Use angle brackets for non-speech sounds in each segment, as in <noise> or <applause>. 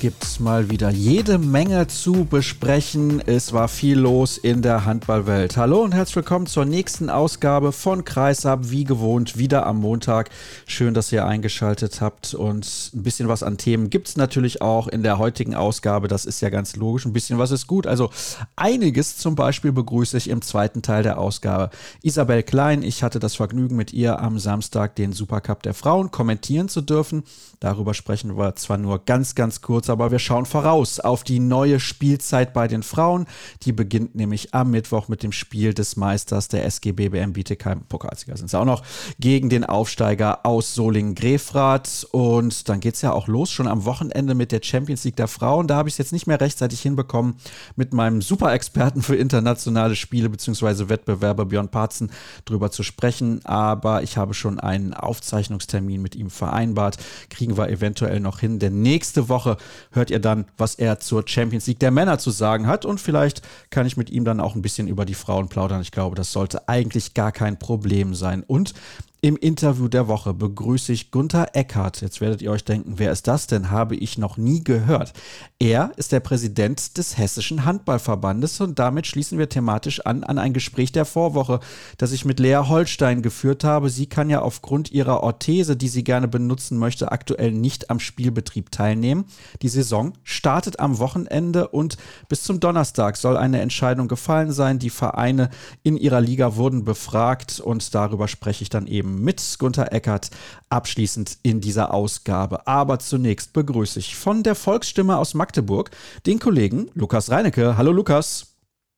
Gibt mal wieder jede Menge zu besprechen. Es war viel los in der Handballwelt. Hallo und herzlich willkommen zur nächsten Ausgabe von Kreisab, wie gewohnt, wieder am Montag. Schön, dass ihr eingeschaltet habt und ein bisschen was an Themen gibt es natürlich auch in der heutigen Ausgabe. Das ist ja ganz logisch. Ein bisschen was ist gut. Also einiges zum Beispiel begrüße ich im zweiten Teil der Ausgabe. Isabel Klein, ich hatte das Vergnügen mit ihr am Samstag den Supercup der Frauen kommentieren zu dürfen. Darüber sprechen wir zwar nur ganz, ganz kurz, aber wir schauen voraus auf die neue Spielzeit bei den Frauen. Die beginnt nämlich am Mittwoch mit dem Spiel des Meisters der SG BBM Bietigheim. Pokalsieger sind sie auch noch gegen den Aufsteiger aus Solingen-Grefrath. Und dann geht es ja auch los, schon am Wochenende mit der Champions League der Frauen. Da habe ich es jetzt nicht mehr rechtzeitig hinbekommen, mit meinem Superexperten für internationale Spiele bzw. Wettbewerbe Björn Parzen drüber zu sprechen. Aber ich habe schon einen Aufzeichnungstermin mit ihm vereinbart. Kriegen wir eventuell noch hin, denn nächste Woche hört ihr dann, was er zur Champions League der Männer zu sagen hat. Und vielleicht kann ich mit ihm dann auch ein bisschen über die Frauen plaudern. Ich glaube, das sollte eigentlich gar kein Problem sein. Und im Interview der Woche begrüße ich Gunther Eckhardt. Jetzt werdet ihr euch denken, wer ist das denn? Habe ich noch nie gehört. Er ist der Präsident des Hessischen Handballverbandes und damit schließen wir thematisch an an ein Gespräch der Vorwoche, das ich mit Lea Holstein geführt habe. Sie kann ja aufgrund ihrer Orthese, die sie gerne benutzen möchte, aktuell nicht am Spielbetrieb teilnehmen. Die Saison startet am Wochenende und bis zum Donnerstag soll eine Entscheidung gefallen sein. Die Vereine in ihrer Liga wurden befragt und darüber spreche ich dann eben mit Gunther Eckert abschließend in dieser Ausgabe. Aber zunächst begrüße ich von der Volksstimme aus Magdeburg den Kollegen Lukas Reinecke. Hallo Lukas.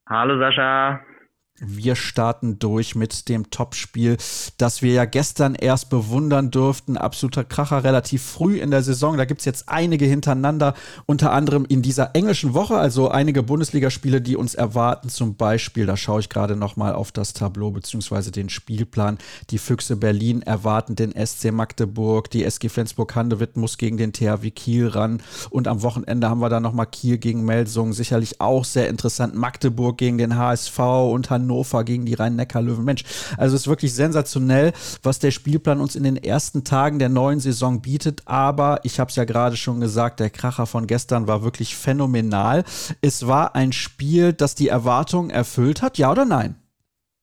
Hallo Sascha. Wir starten durch mit dem Topspiel, das wir ja gestern erst bewundern durften. Absoluter Kracher, relativ früh in der Saison. Da gibt es jetzt einige hintereinander, unter anderem in dieser englischen Woche, also einige Bundesligaspiele, die uns erwarten. Zum Beispiel, da schaue ich gerade nochmal auf das Tableau bzw. den Spielplan. Die Füchse Berlin erwarten den SC Magdeburg, die SG Flensburg-Handewitt muss gegen den THW Kiel ran. Und am Wochenende haben wir dann nochmal Kiel gegen Melsungen. Sicherlich auch sehr interessant. Magdeburg gegen den HSV und Hannover Hannover gegen die Rhein-Neckar-Löwen. Mensch, also es ist wirklich sensationell, was der Spielplan uns in den ersten Tagen der neuen Saison bietet. Aber ich habe es ja gerade schon gesagt, der Kracher von gestern war wirklich phänomenal. Es war ein Spiel, das die Erwartungen erfüllt hat, ja oder nein?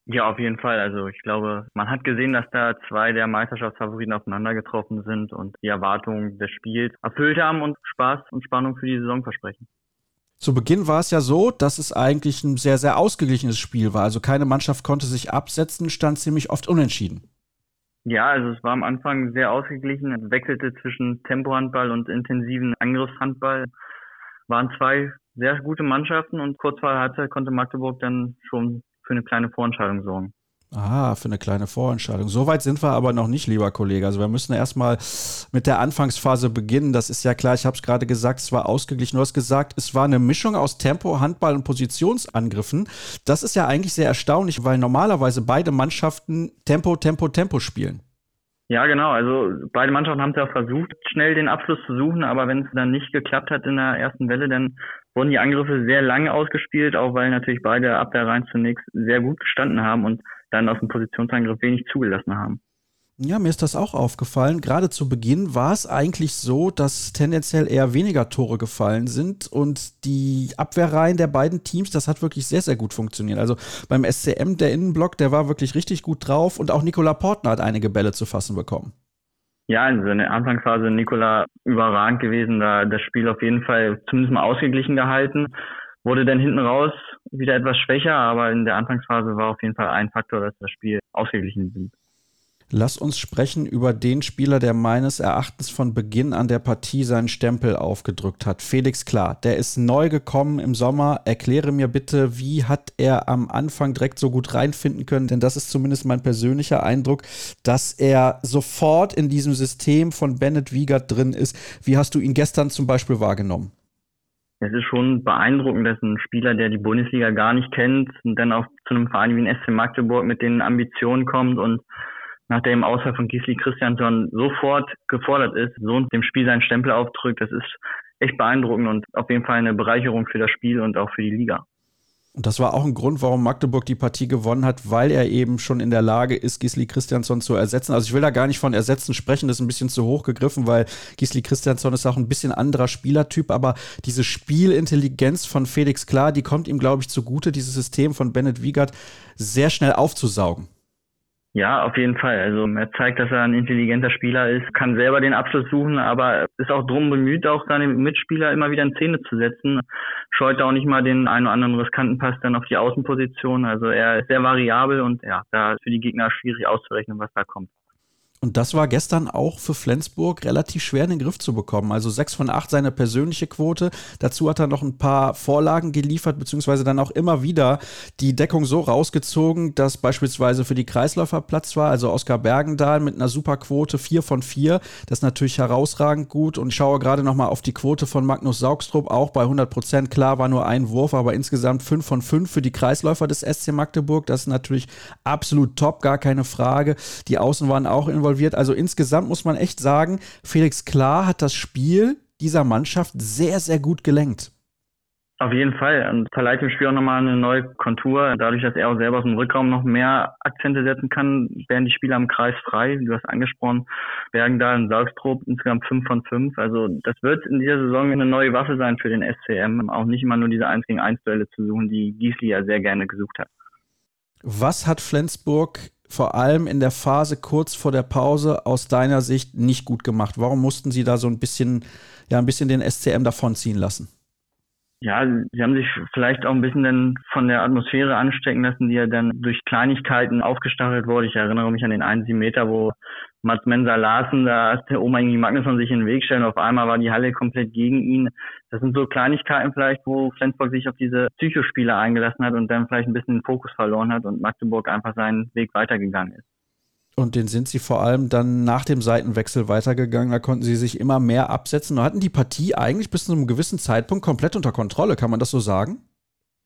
Ja, auf jeden Fall. Also ich glaube, man hat gesehen, dass da zwei der Meisterschaftsfavoriten aufeinander getroffen sind und die Erwartungen des Spiels erfüllt haben und Spaß und Spannung für die Saison versprechen. Zu Beginn war es ja so, dass es eigentlich ein sehr, sehr ausgeglichenes Spiel war. Also keine Mannschaft konnte sich absetzen, stand ziemlich oft unentschieden. Ja, also es war am Anfang sehr ausgeglichen, es wechselte zwischen Tempohandball und intensiven Angriffshandball. Waren zwei sehr gute Mannschaften und kurz vor der Halbzeit konnte Magdeburg dann schon für eine kleine Vorentscheidung sorgen. Ah, für eine kleine Vorentscheidung. So weit sind wir aber noch nicht, lieber Kollege. Also wir müssen erstmal mit der Anfangsphase beginnen. Das ist ja klar, ich habe es gerade gesagt, es war ausgeglichen. Du hast gesagt, es war eine Mischung aus Tempo, Handball und Positionsangriffen. Das ist ja eigentlich sehr erstaunlich, weil normalerweise beide Mannschaften Tempo, Tempo, Tempo spielen. Ja, genau. Also beide Mannschaften haben es ja versucht, schnell den Abschluss zu suchen, aber wenn es dann nicht geklappt hat in der ersten Welle, dann wurden die Angriffe sehr lange ausgespielt, auch weil natürlich beide Abwehrreihen zunächst sehr gut gestanden haben und dann aus dem Positionsangriff wenig zugelassen haben. Ja, mir ist das auch aufgefallen. Gerade zu Beginn war es eigentlich so, dass tendenziell eher weniger Tore gefallen sind und die Abwehrreihen der beiden Teams, das hat wirklich sehr, sehr gut funktioniert. Also beim SCM, der Innenblock, der war wirklich richtig gut drauf und auch Nikola Portner hat einige Bälle zu fassen bekommen. Ja, also in der Anfangsphase Nikola überragend gewesen, da das Spiel auf jeden Fall zumindest mal ausgeglichen gehalten. Wurde dann hinten raus wieder etwas schwächer, aber in der Anfangsphase war auf jeden Fall ein Faktor, dass das Spiel ausgeglichen blieb. Lass uns sprechen über den Spieler, der meines Erachtens von Beginn an der Partie seinen Stempel aufgedrückt hat. Felix Klar, der ist neu gekommen im Sommer. Erkläre mir bitte, wie hat er am Anfang direkt so gut reinfinden können? Denn das ist zumindest mein persönlicher Eindruck, dass er sofort in diesem System von Bennett Wiegert drin ist. Wie hast du ihn gestern zum Beispiel wahrgenommen? Es ist schon beeindruckend, dass ein Spieler, der die Bundesliga gar nicht kennt dann auch zu einem Verein wie ein SC Magdeburg mit den Ambitionen kommt und nach dem Ausfall von Gisli Christiansson sofort gefordert ist, so dem Spiel seinen Stempel aufdrückt, das ist echt beeindruckend und auf jeden Fall eine Bereicherung für das Spiel und auch für die Liga. Und das war auch ein Grund, warum Magdeburg die Partie gewonnen hat, weil er eben schon in der Lage ist, Gisli Christiansson zu ersetzen. Also ich will da gar nicht von Ersetzen sprechen, das ist ein bisschen zu hoch gegriffen, weil Gisli Christiansson ist auch ein bisschen anderer Spielertyp, aber diese Spielintelligenz von Felix Klar, die kommt ihm, glaube ich, zugute, dieses System von Bennett Wiegert sehr schnell aufzusaugen. Ja, auf jeden Fall. Also er zeigt, dass er ein intelligenter Spieler ist, kann selber den Abschluss suchen, aber ist auch drum bemüht, auch seine Mitspieler immer wieder in Szene zu setzen. Scheut auch nicht mal den einen oder anderen riskanten Pass dann auf die Außenposition. Also er ist sehr variabel und ja, da ist für die Gegner schwierig auszurechnen, was da kommt. Und das war gestern auch für Flensburg relativ schwer in den Griff zu bekommen. Also sechs von acht seine persönliche Quote. Dazu hat er noch ein paar Vorlagen geliefert, beziehungsweise dann auch immer wieder die Deckung so rausgezogen, dass beispielsweise für die Kreisläufer Platz war. Also Oskar Bergendahl mit einer super Quote vier von vier. Das ist natürlich herausragend gut. Und ich schaue gerade nochmal auf die Quote von Magnus Saugstrup, auch bei 100 Prozent. Klar war nur ein Wurf, aber insgesamt fünf von fünf für die Kreisläufer des SC Magdeburg. Das ist natürlich absolut top, gar keine Frage. Die Außen waren auch involviert involviert. Also insgesamt muss man echt sagen, Felix Klar hat das Spiel dieser Mannschaft sehr, sehr gut gelenkt. Auf jeden Fall. Und verleiht dem Spiel auch nochmal eine neue Kontur. Dadurch, dass er auch selber aus dem Rückraum noch mehr Akzente setzen kann, werden die Spieler im Kreis frei. Du hast angesprochen, Bergendahl und Salztrop insgesamt 5 von 5. Also das wird in dieser Saison eine neue Waffe sein für den SCM. Auch nicht immer nur diese 1 gegen 1 Duelle zu suchen, die Giesli ja sehr gerne gesucht hat. Was hat Flensburg vor allem in der Phase kurz vor der Pause aus deiner Sicht nicht gut gemacht? Warum mussten sie da so ein bisschen, ja, ein bisschen den SCM davonziehen lassen? Ja, sie haben sich vielleicht auch ein bisschen dann von der Atmosphäre anstecken lassen, die ja dann durch Kleinigkeiten aufgestachelt wurde. Ich erinnere mich an den einen Meter, wo Mats Mensa Larsen, da ist der Oma irgendwie Magnusson sich in den Weg stellen. Auf einmal war die Halle komplett gegen ihn. Das sind so Kleinigkeiten vielleicht, wo Flensburg sich auf diese Psychospiele eingelassen hat und dann vielleicht ein bisschen den Fokus verloren hat und Magdeburg einfach seinen Weg weitergegangen ist. Und den sind sie vor allem dann nach dem Seitenwechsel weitergegangen. Da konnten sie sich immer mehr absetzen und hatten die Partie eigentlich bis zu einem gewissen Zeitpunkt komplett unter Kontrolle. Kann man das so sagen?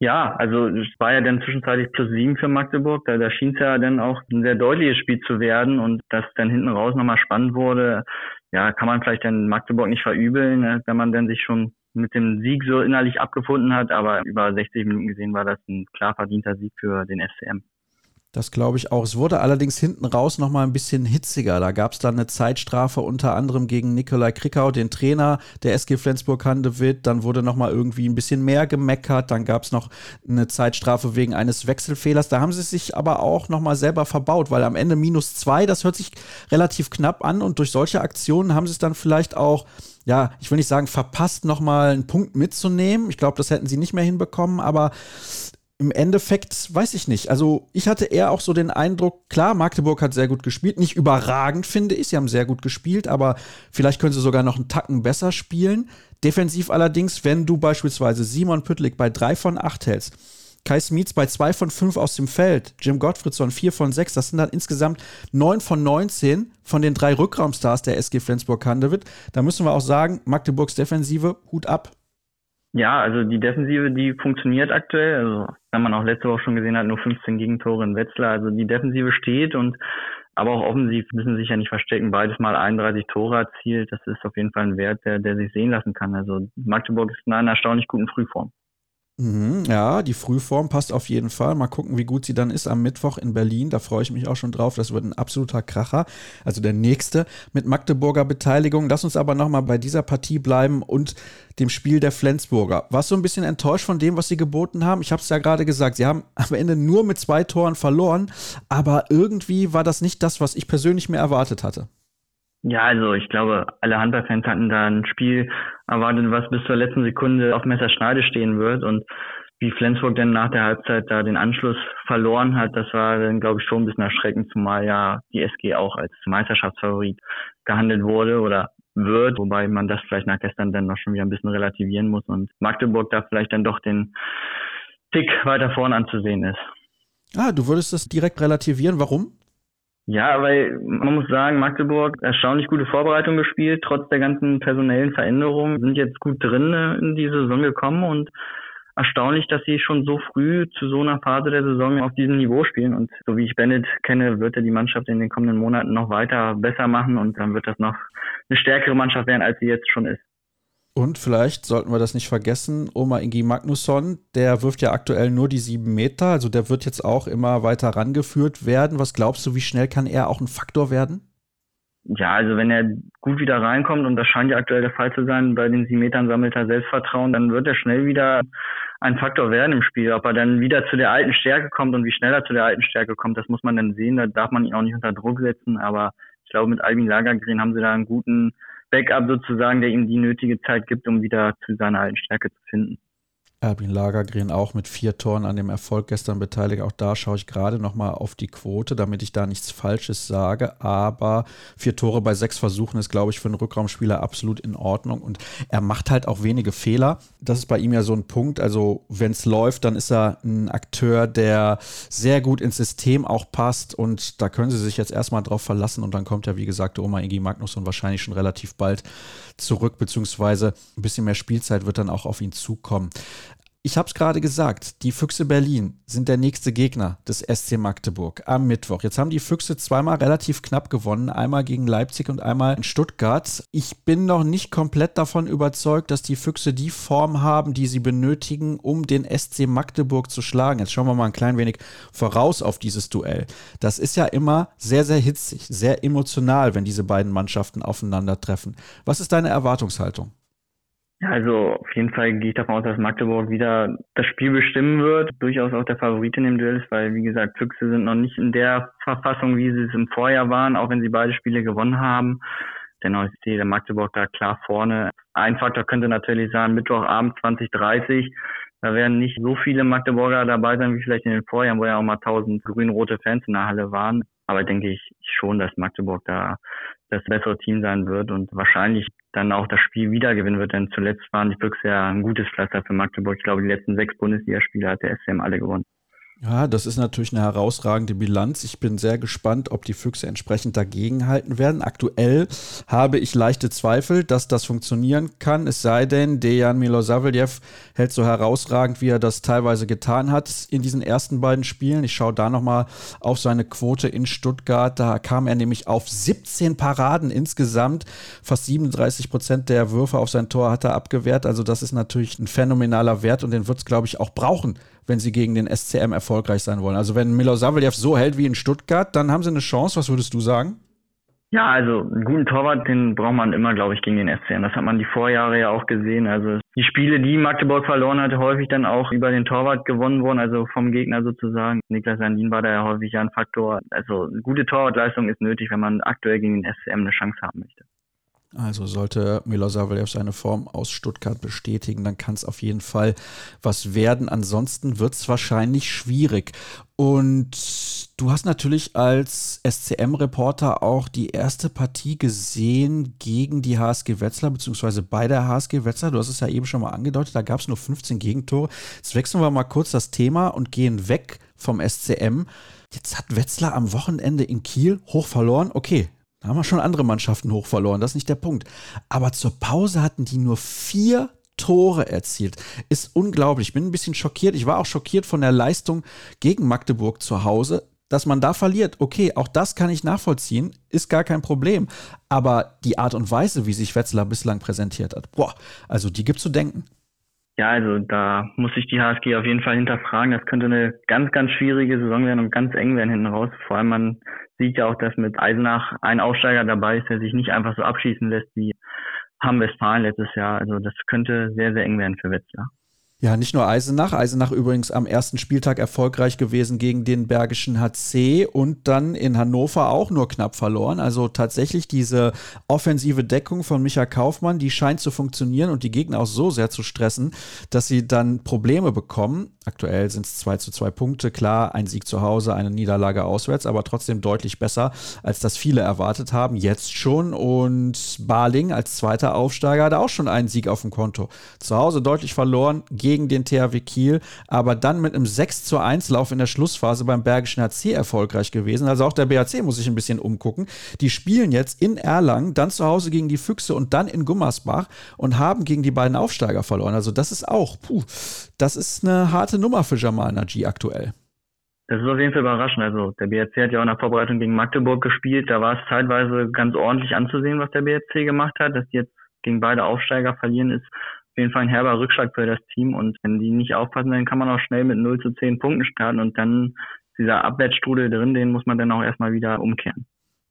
Ja, also es war ja dann zwischenzeitlich plus sieben für Magdeburg. Da, da schien es ja dann auch ein sehr deutliches Spiel zu werden und dass dann hinten raus nochmal spannend wurde, ja, kann man vielleicht dann Magdeburg nicht verübeln, ne, wenn man dann sich schon mit dem Sieg so innerlich abgefunden hat. Aber über 60 Minuten gesehen war das ein klar verdienter Sieg für den SCM. Das glaube ich auch. Es wurde allerdings hinten raus noch mal ein bisschen hitziger. Da gab es dann eine Zeitstrafe unter anderem gegen Nikolai Krickau, den Trainer der SG Flensburg-Handewitt. Dann wurde noch mal irgendwie ein bisschen mehr gemeckert. Dann gab es noch eine Zeitstrafe wegen eines Wechselfehlers. Da haben sie sich aber auch noch mal selber verbaut, weil am Ende minus zwei, das hört sich relativ knapp an. Und durch solche Aktionen haben sie es dann vielleicht auch ja, ich will nicht sagen, verpasst, nochmal einen Punkt mitzunehmen. Ich glaube, das hätten sie nicht mehr hinbekommen, aber im Endeffekt weiß ich nicht. Also ich hatte eher auch so den Eindruck, klar, Magdeburg hat sehr gut gespielt. Nicht überragend, finde ich. Sie haben sehr gut gespielt, aber vielleicht können sie sogar noch einen Tacken besser spielen. Defensiv allerdings, wenn du beispielsweise Simon Püttlik bei 3 von 8 hältst, Kai Smits bei 2 von 5 aus dem Feld, Jim Gottfriedson 4 von 6, das sind dann insgesamt 9 von 19 von den drei Rückraumstars der SG Flensburg-Handewitt. Da müssen wir auch sagen, Magdeburgs Defensive, Hut ab. Ja, also die Defensive, die funktioniert aktuell. Also, wenn man auch letzte Woche schon gesehen hat, nur 15 Gegentore in Wetzlar. Also die Defensive steht und aber auch offensiv müssen sich ja nicht verstecken. Beides mal 31 Tore erzielt. Das ist auf jeden Fall ein Wert, der, der sich sehen lassen kann. Also Magdeburg ist in einer erstaunlich guten Frühform. Mhm, ja, die Frühform passt auf jeden Fall. Mal gucken, wie gut sie dann ist am Mittwoch in Berlin. Da freue ich mich auch schon drauf. Das wird ein absoluter Kracher. Also der nächste mit Magdeburger Beteiligung. Lass uns aber nochmal bei dieser Partie bleiben und dem Spiel der Flensburger. Warst du ein bisschen enttäuscht von dem, was sie geboten haben? Ich habe es ja gerade gesagt. Sie haben am Ende nur mit zwei Toren verloren. Aber irgendwie war das nicht das, was ich persönlich mir erwartet hatte. Ja, also ich glaube, alle Handballfans hatten da ein Spiel erwartet, was bis zur letzten Sekunde auf Messerschneide stehen wird. Und wie Flensburg denn nach der Halbzeit da den Anschluss verloren hat, das war dann, glaube ich, schon ein bisschen erschreckend, zumal ja die SG auch als Meisterschaftsfavorit gehandelt wurde oder wird, wobei man das vielleicht nach gestern dann noch schon wieder ein bisschen relativieren muss und Magdeburg da vielleicht dann doch den Tick weiter vorn anzusehen ist. Ah, du würdest das direkt relativieren. Warum? Ja, weil man muss sagen, Magdeburg erstaunlich gute Vorbereitung gespielt, trotz der ganzen personellen Veränderungen, sind jetzt gut drin in die Saison gekommen und erstaunlich, dass sie schon so früh zu so einer Phase der Saison auf diesem Niveau spielen. Und so wie ich Bennett kenne, wird er die Mannschaft in den kommenden Monaten noch weiter besser machen und dann wird das noch eine stärkere Mannschaft werden, als sie jetzt schon ist. Und vielleicht sollten wir das nicht vergessen, Oma Ingi Magnusson, der wirft ja aktuell nur die sieben Meter, also der wird jetzt auch immer weiter rangeführt werden. Was glaubst du, wie schnell kann er auch ein Faktor werden? Ja, also wenn er gut wieder reinkommt, und das scheint ja aktuell der Fall zu sein, bei den sieben Metern sammelt er Selbstvertrauen, dann wird er schnell wieder ein Faktor werden im Spiel. Ob er dann wieder zu der alten Stärke kommt und wie schnell er zu der alten Stärke kommt, das muss man dann sehen. Da darf man ihn auch nicht unter Druck setzen. Aber ich glaube, mit Albin Lagergren haben sie da einen guten Backup sozusagen, der ihm die nötige Zeit gibt, um wieder zu seiner alten Stärke zu finden. Erwin Lagergren auch mit vier Toren an dem Erfolg gestern beteiligt. Auch da schaue ich gerade nochmal auf die Quote, damit ich da nichts Falsches sage. Aber vier Tore bei sechs Versuchen ist, glaube ich, für einen Rückraumspieler absolut in Ordnung. Und er macht halt auch wenige Fehler. Das ist bei ihm ja so ein Punkt. Also, wenn es läuft, dann ist er ein Akteur, der sehr gut ins System auch passt. Und da können sie sich jetzt erstmal drauf verlassen. Und dann kommt ja, wie gesagt, Oma Ingi Magnus und wahrscheinlich schon relativ bald zurück, beziehungsweise ein bisschen mehr Spielzeit wird dann auch auf ihn zukommen. Ich habe es gerade gesagt, die Füchse Berlin sind der nächste Gegner des SC Magdeburg am Mittwoch. Jetzt haben die Füchse zweimal relativ knapp gewonnen, einmal gegen Leipzig und einmal in Stuttgart. Ich bin noch nicht komplett davon überzeugt, dass die Füchse die Form haben, die sie benötigen, um den SC Magdeburg zu schlagen. Jetzt schauen wir mal ein klein wenig voraus auf dieses Duell. Das ist ja immer sehr, sehr hitzig, sehr emotional, wenn diese beiden Mannschaften aufeinandertreffen. Was ist deine Erwartungshaltung? Ja, also auf jeden Fall gehe ich davon aus, dass Magdeburg wieder das Spiel bestimmen wird. Durchaus auch der Favorit in dem Duell ist, weil wie gesagt, Füchse sind noch nicht in der Verfassung, wie sie es im Vorjahr waren, auch wenn sie beide Spiele gewonnen haben. Dennoch ist der Magdeburg da klar vorne. Ein Faktor könnte natürlich sein, Mittwochabend 2030. Da werden nicht so viele Magdeburger dabei sein wie vielleicht in den Vorjahren, wo ja auch mal tausend grün-rote Fans in der Halle waren. Aber denke ich schon, dass Magdeburg da das bessere Team sein wird und wahrscheinlich dann auch das Spiel wieder gewinnen wird, denn zuletzt waren die Füchse ja ein gutes Pflaster für Magdeburg. Ich glaube, die letzten sechs Bundesligaspiele hat der SCM alle gewonnen. Ja, das ist natürlich eine herausragende Bilanz. Ich bin sehr gespannt, ob die Füchse entsprechend dagegenhalten werden. Aktuell habe ich leichte Zweifel, dass das funktionieren kann, es sei denn, Dejan Milosavljev hält so herausragend, wie er das teilweise getan hat in diesen ersten beiden Spielen. Ich schaue da nochmal auf seine Quote in Stuttgart. Da kam er nämlich auf 17 Paraden insgesamt. Fast 37 Prozent der Würfe auf sein Tor hat er abgewehrt. Also das ist natürlich ein phänomenaler Wert und den wird es, glaube ich, auch brauchen wenn sie gegen den SCM erfolgreich sein wollen. Also wenn Milosavljev so hält wie in Stuttgart, dann haben sie eine Chance. Was würdest du sagen? Ja, also einen guten Torwart, den braucht man immer, glaube ich, gegen den SCM. Das hat man die Vorjahre ja auch gesehen. Also die Spiele, die Magdeburg verloren hatte, häufig dann auch über den Torwart gewonnen wurden, also vom Gegner sozusagen. Niklas Sandin war da ja häufig ein Faktor. Also eine gute Torwartleistung ist nötig, wenn man aktuell gegen den SCM eine Chance haben möchte. Also sollte Milosavljev seine Form aus Stuttgart bestätigen, dann kann es auf jeden Fall was werden. Ansonsten wird es wahrscheinlich schwierig. Und du hast natürlich als SCM-Reporter auch die erste Partie gesehen gegen die HSG Wetzlar, beziehungsweise bei der HSG Wetzlar. Du hast es ja eben schon mal angedeutet, da gab es nur 15 Gegentore. Jetzt wechseln wir mal kurz das Thema und gehen weg vom SCM. Jetzt hat Wetzlar am Wochenende in Kiel hoch verloren. Okay, da haben wir schon andere Mannschaften hoch verloren, das ist nicht der Punkt. Aber zur Pause hatten die nur vier Tore erzielt. Ist unglaublich. Ich bin ein bisschen schockiert. Ich war auch schockiert von der Leistung gegen Magdeburg zu Hause. Dass man da verliert, okay, auch das kann ich nachvollziehen, ist gar kein Problem. Aber die Art und Weise, wie sich Wetzlar bislang präsentiert hat, boah, also die gibt zu denken. Ja, also da muss sich die HSG auf jeden Fall hinterfragen. Das könnte eine ganz, ganz schwierige Saison werden und ganz eng werden hinten raus. Vor allem man sieht ja auch, dass mit Eisenach ein Aufsteiger dabei ist, der sich nicht einfach so abschießen lässt wie Hamm-Westfalen letztes Jahr. Also das könnte sehr, sehr eng werden für Wetzlar. Ja, nicht nur Eisenach. Eisenach übrigens am ersten Spieltag erfolgreich gewesen gegen den Bergischen HC und dann in Hannover auch nur knapp verloren. Also tatsächlich diese offensive Deckung von Micha Kaufmann, die scheint zu funktionieren und die Gegner auch so sehr zu stressen, dass sie dann Probleme bekommen. Aktuell sind es 2 zu 2 Punkte. Klar, ein Sieg zu Hause, eine Niederlage auswärts, aber trotzdem deutlich besser, als das viele erwartet haben. Jetzt schon. Und Barling als zweiter Aufsteiger hat auch schon einen Sieg auf dem Konto. Zu Hause deutlich verloren gegen gegen den THW Kiel, aber dann mit einem 6 zu 1 Lauf in der Schlussphase beim Bergischen HC erfolgreich gewesen. Also auch der BHC muss sich ein bisschen umgucken. Die spielen jetzt in Erlangen, dann zu Hause gegen die Füchse und dann in Gummersbach und haben gegen die beiden Aufsteiger verloren. Also das ist auch, puh, das ist eine harte Nummer für Jamal Naji aktuell. Das ist auf jeden Fall überraschend. Also der BRC hat ja auch der Vorbereitung gegen Magdeburg gespielt. Da war es zeitweise ganz ordentlich anzusehen, was der BRC gemacht hat. Dass die jetzt gegen beide Aufsteiger verlieren, ist auf jeden Fall ein herber Rückschlag für das Team. Und wenn die nicht aufpassen, dann kann man auch schnell mit 0 zu 10 Punkten starten und dann dieser Abwärtsstrudel drin, den muss man dann auch erstmal wieder umkehren.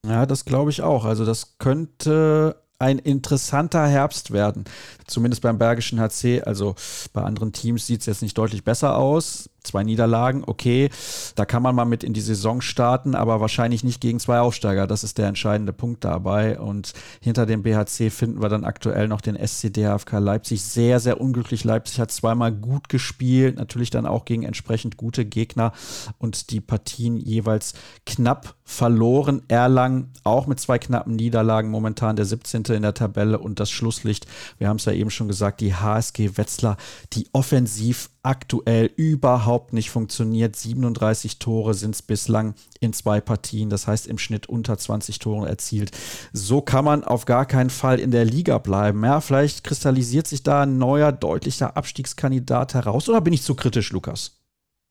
Ja, das glaube ich auch. Also das könnte ein interessanter Herbst werden. Zumindest beim Bergischen HC. Also bei anderen Teams sieht es jetzt nicht deutlich besser aus zwei Niederlagen, okay, da kann man mal mit in die Saison starten, aber wahrscheinlich nicht gegen zwei Aufsteiger. Das ist der entscheidende Punkt dabei. Und hinter dem BHC finden wir dann aktuell noch den SCDHFK Leipzig. Sehr, sehr unglücklich. Leipzig hat zweimal gut gespielt, natürlich dann auch gegen entsprechend gute Gegner und die Partien jeweils knapp verloren. Erlangen auch mit zwei knappen Niederlagen, momentan der 17. in der Tabelle und das Schlusslicht. Wir haben es ja eben schon gesagt, die HSG Wetzlar, die offensiv aktuell überhaupt nicht funktioniert. 37 Tore sind es bislang in zwei Partien, das heißt im Schnitt unter 20 Tore erzielt. So kann man auf gar keinen Fall in der Liga bleiben. Ja, vielleicht kristallisiert sich da ein neuer, deutlicher Abstiegskandidat heraus oder bin ich zu kritisch, Lukas?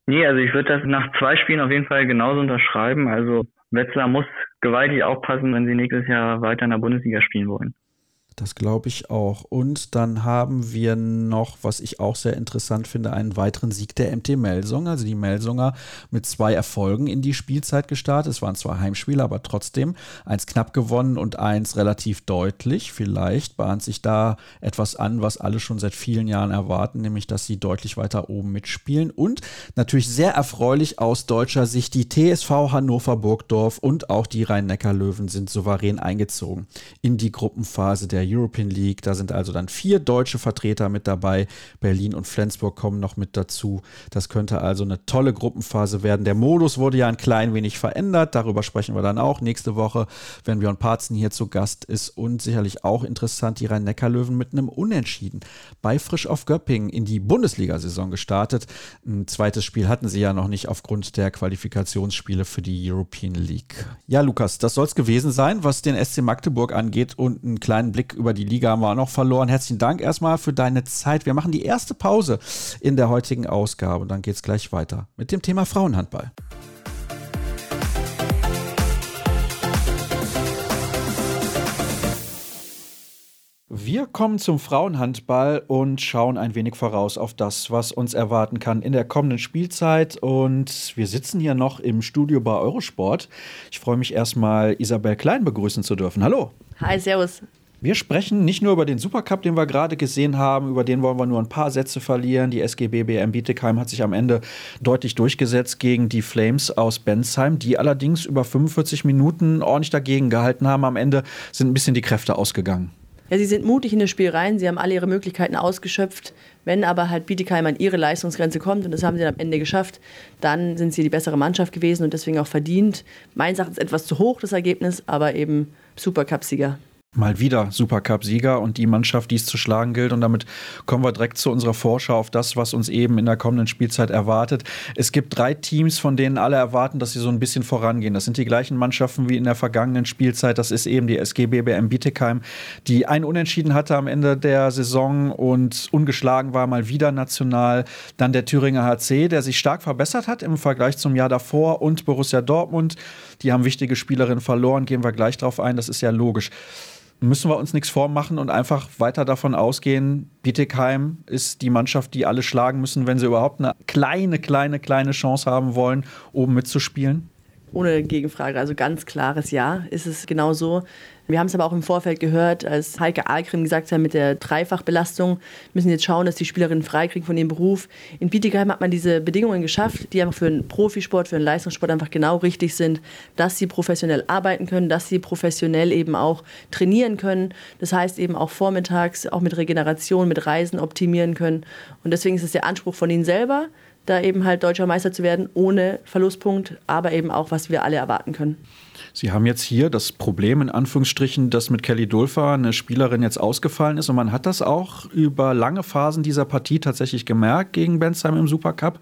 Nee, also ich würde das nach zwei Spielen auf jeden Fall genauso unterschreiben. Also Wetzlar muss gewaltig aufpassen, wenn sie nächstes Jahr weiter in der Bundesliga spielen wollen. Das glaube ich auch. Und dann haben wir noch, was ich auch sehr interessant finde, einen weiteren Sieg der MT Melsung. Also die Melsunger mit zwei Erfolgen in die Spielzeit gestartet. Es waren zwar Heimspiele, aber trotzdem eins knapp gewonnen und eins relativ deutlich. Vielleicht bahnt sich da etwas an, was alle schon seit vielen Jahren erwarten, nämlich dass sie deutlich weiter oben mitspielen. Und natürlich sehr erfreulich aus deutscher Sicht, die TSV Hannover Burgdorf und auch die Rhein-Neckar-Löwen sind souverän eingezogen in die Gruppenphase der European League. Da sind also dann vier deutsche Vertreter mit dabei. Berlin und Flensburg kommen noch mit dazu. Das könnte also eine tolle Gruppenphase werden. Der Modus wurde ja ein klein wenig verändert. Darüber sprechen wir dann auch nächste Woche, wenn Björn Parzen hier zu Gast ist. Und sicherlich auch interessant, die Rhein-Neckar-Löwen mit einem Unentschieden bei Frisch auf Göppingen in die Bundesliga-Saison gestartet. Ein zweites Spiel hatten sie ja noch nicht aufgrund der Qualifikationsspiele für die European League. Ja, Lukas, das soll es gewesen sein, was den SC Magdeburg angeht und einen kleinen Blick über die Liga haben wir auch noch verloren. Herzlichen Dank erstmal für deine Zeit. Wir machen die erste Pause in der heutigen Ausgabe und dann geht es gleich weiter mit dem Thema Frauenhandball. Wir kommen zum Frauenhandball und schauen ein wenig voraus auf das, was uns erwarten kann in der kommenden Spielzeit. Und wir sitzen hier noch im Studio bei Eurosport. Ich freue mich erstmal, Isabel Klein begrüßen zu dürfen. Hallo. Hi, Servus. Wir sprechen nicht nur über den Supercup, den wir gerade gesehen haben, über den wollen wir nur ein paar Sätze verlieren. Die SGB BM Bietigheim hat sich am Ende deutlich durchgesetzt gegen die Flames aus Bensheim, die allerdings über 45 Minuten ordentlich dagegen gehalten haben. Am Ende sind ein bisschen die Kräfte ausgegangen. Ja, sie sind mutig in das Spiel rein, sie haben alle ihre Möglichkeiten ausgeschöpft. Wenn aber halt Bietigheim an ihre Leistungsgrenze kommt, und das haben sie dann am Ende geschafft, dann sind sie die bessere Mannschaft gewesen und deswegen auch verdient. Meines Erachtens etwas zu hoch das Ergebnis, aber eben Supercup-Sieger mal wieder Supercup-Sieger und die Mannschaft, die es zu schlagen gilt. Und damit kommen wir direkt zu unserer Vorschau auf das, was uns eben in der kommenden Spielzeit erwartet. Es gibt drei Teams, von denen alle erwarten, dass sie so ein bisschen vorangehen. Das sind die gleichen Mannschaften wie in der vergangenen Spielzeit. Das ist eben die SG BBM Bietigheim, die ein Unentschieden hatte am Ende der Saison und ungeschlagen war, mal wieder national. Dann der Thüringer HC, der sich stark verbessert hat im Vergleich zum Jahr davor und Borussia Dortmund. Die haben wichtige Spielerinnen verloren, gehen wir gleich drauf ein. Das ist ja logisch müssen wir uns nichts vormachen und einfach weiter davon ausgehen, Bietigheim ist die Mannschaft, die alle schlagen müssen, wenn sie überhaupt eine kleine, kleine, kleine Chance haben wollen, oben mitzuspielen? Ohne Gegenfrage, also ganz klares Ja ist es genau so. Wir haben es aber auch im Vorfeld gehört, als Heike Ahlgrim gesagt hat, mit der Dreifachbelastung müssen jetzt schauen, dass die Spielerinnen freikriegen von ihrem Beruf. In Bietigheim hat man diese Bedingungen geschafft, die einfach für einen Profisport, für einen Leistungssport einfach genau richtig sind, dass sie professionell arbeiten können, dass sie professionell eben auch trainieren können. Das heißt eben auch vormittags, auch mit Regeneration, mit Reisen optimieren können. Und deswegen ist es der Anspruch von ihnen selber, da eben halt deutscher Meister zu werden, ohne Verlustpunkt, aber eben auch, was wir alle erwarten können. Sie haben jetzt hier das Problem in Anführungsstrichen, dass mit Kelly Dulfer eine Spielerin jetzt ausgefallen ist und man hat das auch über lange Phasen dieser Partie tatsächlich gemerkt gegen Bensheim im Supercup.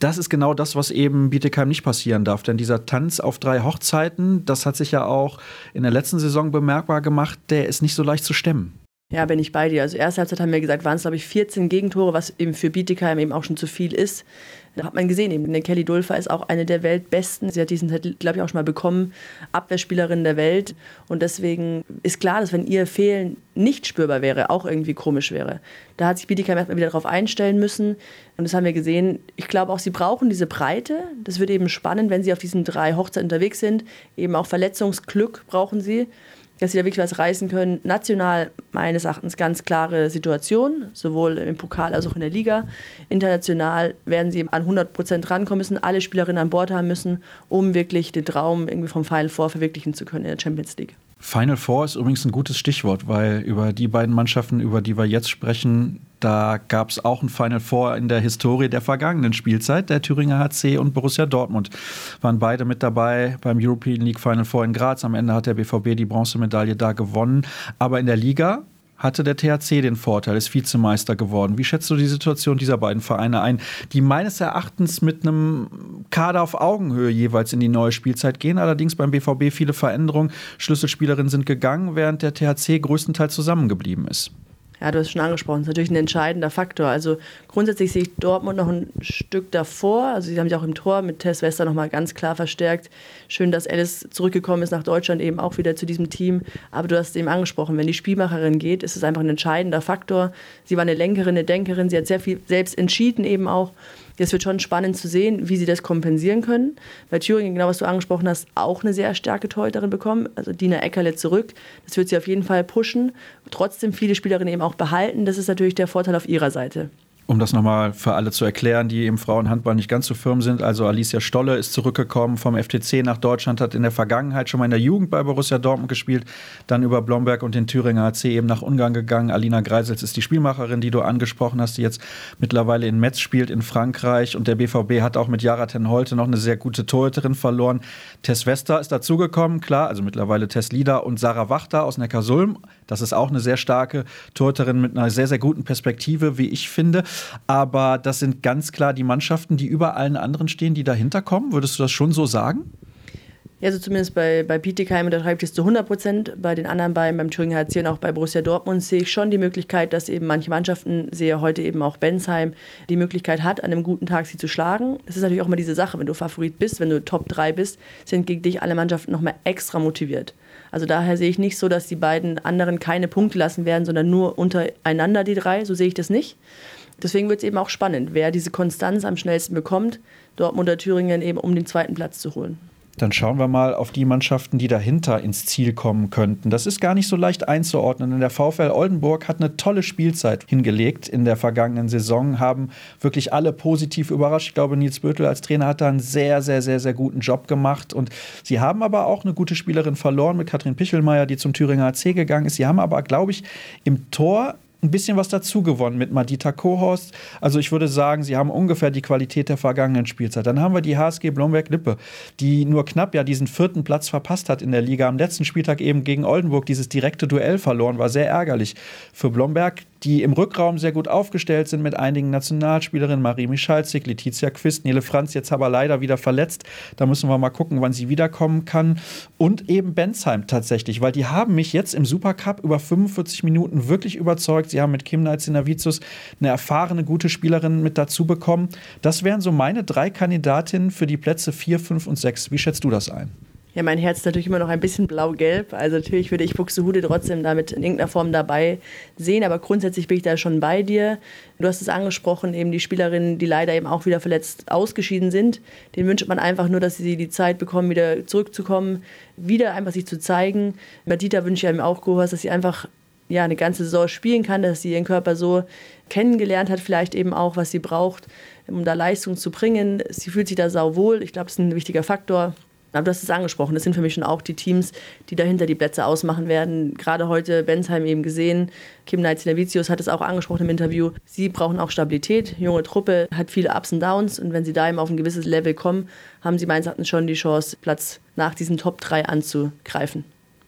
Das ist genau das, was eben Bietigheim nicht passieren darf, denn dieser Tanz auf drei Hochzeiten, das hat sich ja auch in der letzten Saison bemerkbar gemacht, der ist nicht so leicht zu stemmen. Ja, bin ich bei dir. Also erste Halbzeit haben wir gesagt, waren es glaube ich 14 Gegentore, was eben für Bietigheim eben auch schon zu viel ist. Da hat man gesehen, eben Kelly Dulfer ist auch eine der Weltbesten. Sie hat diesen Titel, glaube ich, auch schon mal bekommen, Abwehrspielerin der Welt. Und deswegen ist klar, dass wenn ihr Fehlen nicht spürbar wäre, auch irgendwie komisch wäre. Da hat sich Bietigheim erstmal wieder darauf einstellen müssen. Und das haben wir gesehen. Ich glaube auch, sie brauchen diese Breite. Das wird eben spannend, wenn sie auf diesen drei Hochzeiten unterwegs sind. Eben auch Verletzungsglück brauchen sie dass sie da wirklich was reißen können. National meines Erachtens ganz klare Situation, sowohl im Pokal als auch in der Liga. International werden sie an 100 Prozent rankommen müssen, alle Spielerinnen an Bord haben müssen, um wirklich den Traum irgendwie vom Final Four verwirklichen zu können in der Champions League. Final Four ist übrigens ein gutes Stichwort, weil über die beiden Mannschaften, über die wir jetzt sprechen, da gab es auch ein Final Four in der Historie der vergangenen Spielzeit. Der Thüringer HC und Borussia Dortmund waren beide mit dabei beim European League Final Four in Graz. Am Ende hat der BVB die Bronzemedaille da gewonnen. Aber in der Liga hatte der THC den Vorteil, ist Vizemeister geworden. Wie schätzt du die Situation dieser beiden Vereine ein, die meines Erachtens mit einem Kader auf Augenhöhe jeweils in die neue Spielzeit gehen, allerdings beim BVB viele Veränderungen, Schlüsselspielerinnen sind gegangen, während der THC größtenteils zusammengeblieben ist? Ja, du hast es schon angesprochen, das ist natürlich ein entscheidender Faktor. Also grundsätzlich sehe ich Dortmund noch ein Stück davor. Also sie haben sich auch im Tor mit Tess Wester nochmal ganz klar verstärkt. Schön, dass Alice zurückgekommen ist nach Deutschland, eben auch wieder zu diesem Team. Aber du hast es eben angesprochen, wenn die Spielmacherin geht, ist es einfach ein entscheidender Faktor. Sie war eine Lenkerin, eine Denkerin, sie hat sehr viel selbst entschieden eben auch. Es wird schon spannend zu sehen, wie sie das kompensieren können. Weil Thüringen, genau was du angesprochen hast, auch eine sehr starke Torhüterin bekommen. Also Dina Eckerle zurück. Das wird sie auf jeden Fall pushen. Trotzdem viele Spielerinnen eben auch behalten. Das ist natürlich der Vorteil auf ihrer Seite. Um das nochmal für alle zu erklären, die im Frauenhandball nicht ganz so firm sind. Also Alicia Stolle ist zurückgekommen vom FTC nach Deutschland, hat in der Vergangenheit schon mal in der Jugend bei Borussia Dortmund gespielt, dann über Blomberg und den Thüringer AC eben nach Ungarn gegangen. Alina Greisels ist die Spielmacherin, die du angesprochen hast, die jetzt mittlerweile in Metz spielt in Frankreich. Und der BVB hat auch mit Jara Ten Holte noch eine sehr gute Torhüterin verloren. Tess Wester ist dazugekommen, klar, also mittlerweile Tess Lieder und Sarah Wachter aus Neckarsulm. Das ist auch eine sehr starke Torhüterin mit einer sehr, sehr guten Perspektive, wie ich finde. Aber das sind ganz klar die Mannschaften, die über allen anderen stehen, die dahinter kommen. Würdest du das schon so sagen? Ja, also zumindest bei, bei Bietigheim ich es zu 100 Prozent. Bei den anderen beiden, beim Thüringer HC und auch bei Borussia Dortmund, sehe ich schon die Möglichkeit, dass eben manche Mannschaften, sehe heute eben auch Bensheim, die Möglichkeit hat, an einem guten Tag sie zu schlagen. Das ist natürlich auch mal diese Sache, wenn du Favorit bist, wenn du Top 3 bist, sind gegen dich alle Mannschaften nochmal extra motiviert. Also daher sehe ich nicht so, dass die beiden anderen keine Punkte lassen werden, sondern nur untereinander die drei. So sehe ich das nicht. Deswegen wird es eben auch spannend, wer diese Konstanz am schnellsten bekommt, Dortmund oder Thüringen eben um den zweiten Platz zu holen. Dann schauen wir mal auf die Mannschaften, die dahinter ins Ziel kommen könnten. Das ist gar nicht so leicht einzuordnen. Denn der VfL Oldenburg hat eine tolle Spielzeit hingelegt in der vergangenen Saison, haben wirklich alle positiv überrascht. Ich glaube, Nils Bötel als Trainer hat da einen sehr, sehr, sehr, sehr guten Job gemacht. Und sie haben aber auch eine gute Spielerin verloren mit Katrin Pichelmeier, die zum Thüringer AC gegangen ist. Sie haben aber, glaube ich, im Tor ein bisschen was dazu gewonnen mit Madita Kohorst. Also ich würde sagen, sie haben ungefähr die Qualität der vergangenen Spielzeit. Dann haben wir die HSG Blomberg-Lippe, die nur knapp ja diesen vierten Platz verpasst hat in der Liga. Am letzten Spieltag eben gegen Oldenburg dieses direkte Duell verloren, war sehr ärgerlich für Blomberg die im Rückraum sehr gut aufgestellt sind mit einigen Nationalspielerinnen, Marie Michalzik, Letizia Quist, Nele Franz, jetzt aber leider wieder verletzt. Da müssen wir mal gucken, wann sie wiederkommen kann. Und eben Bensheim tatsächlich, weil die haben mich jetzt im Supercup über 45 Minuten wirklich überzeugt. Sie haben mit Kim Neitzinavicius eine erfahrene, gute Spielerin mit dazu bekommen. Das wären so meine drei Kandidatinnen für die Plätze 4, 5 und 6. Wie schätzt du das ein? Ja, mein Herz ist natürlich immer noch ein bisschen blau-gelb. Also natürlich würde ich Buxtehude trotzdem damit in irgendeiner Form dabei sehen, aber grundsätzlich bin ich da schon bei dir. Du hast es angesprochen, eben die Spielerinnen, die leider eben auch wieder verletzt ausgeschieden sind. Den wünscht man einfach nur, dass sie die Zeit bekommen, wieder zurückzukommen, wieder einfach sich zu zeigen. Bei Dieter wünsche ich einem auch Gehors, dass sie einfach ja, eine ganze Saison spielen kann, dass sie ihren Körper so kennengelernt hat, vielleicht eben auch, was sie braucht, um da Leistung zu bringen. Sie fühlt sich da sauwohl. Ich glaube, das ist ein wichtiger Faktor. Du hast es angesprochen, das sind für mich schon auch die Teams, die dahinter die Plätze ausmachen werden. Gerade heute Bensheim eben gesehen, Kim Neitz-Levitius hat es auch angesprochen im Interview. Sie brauchen auch Stabilität. Junge Truppe hat viele Ups und Downs und wenn sie da eben auf ein gewisses Level kommen, haben sie meines Erachtens schon die Chance, Platz nach diesen Top 3 anzugreifen.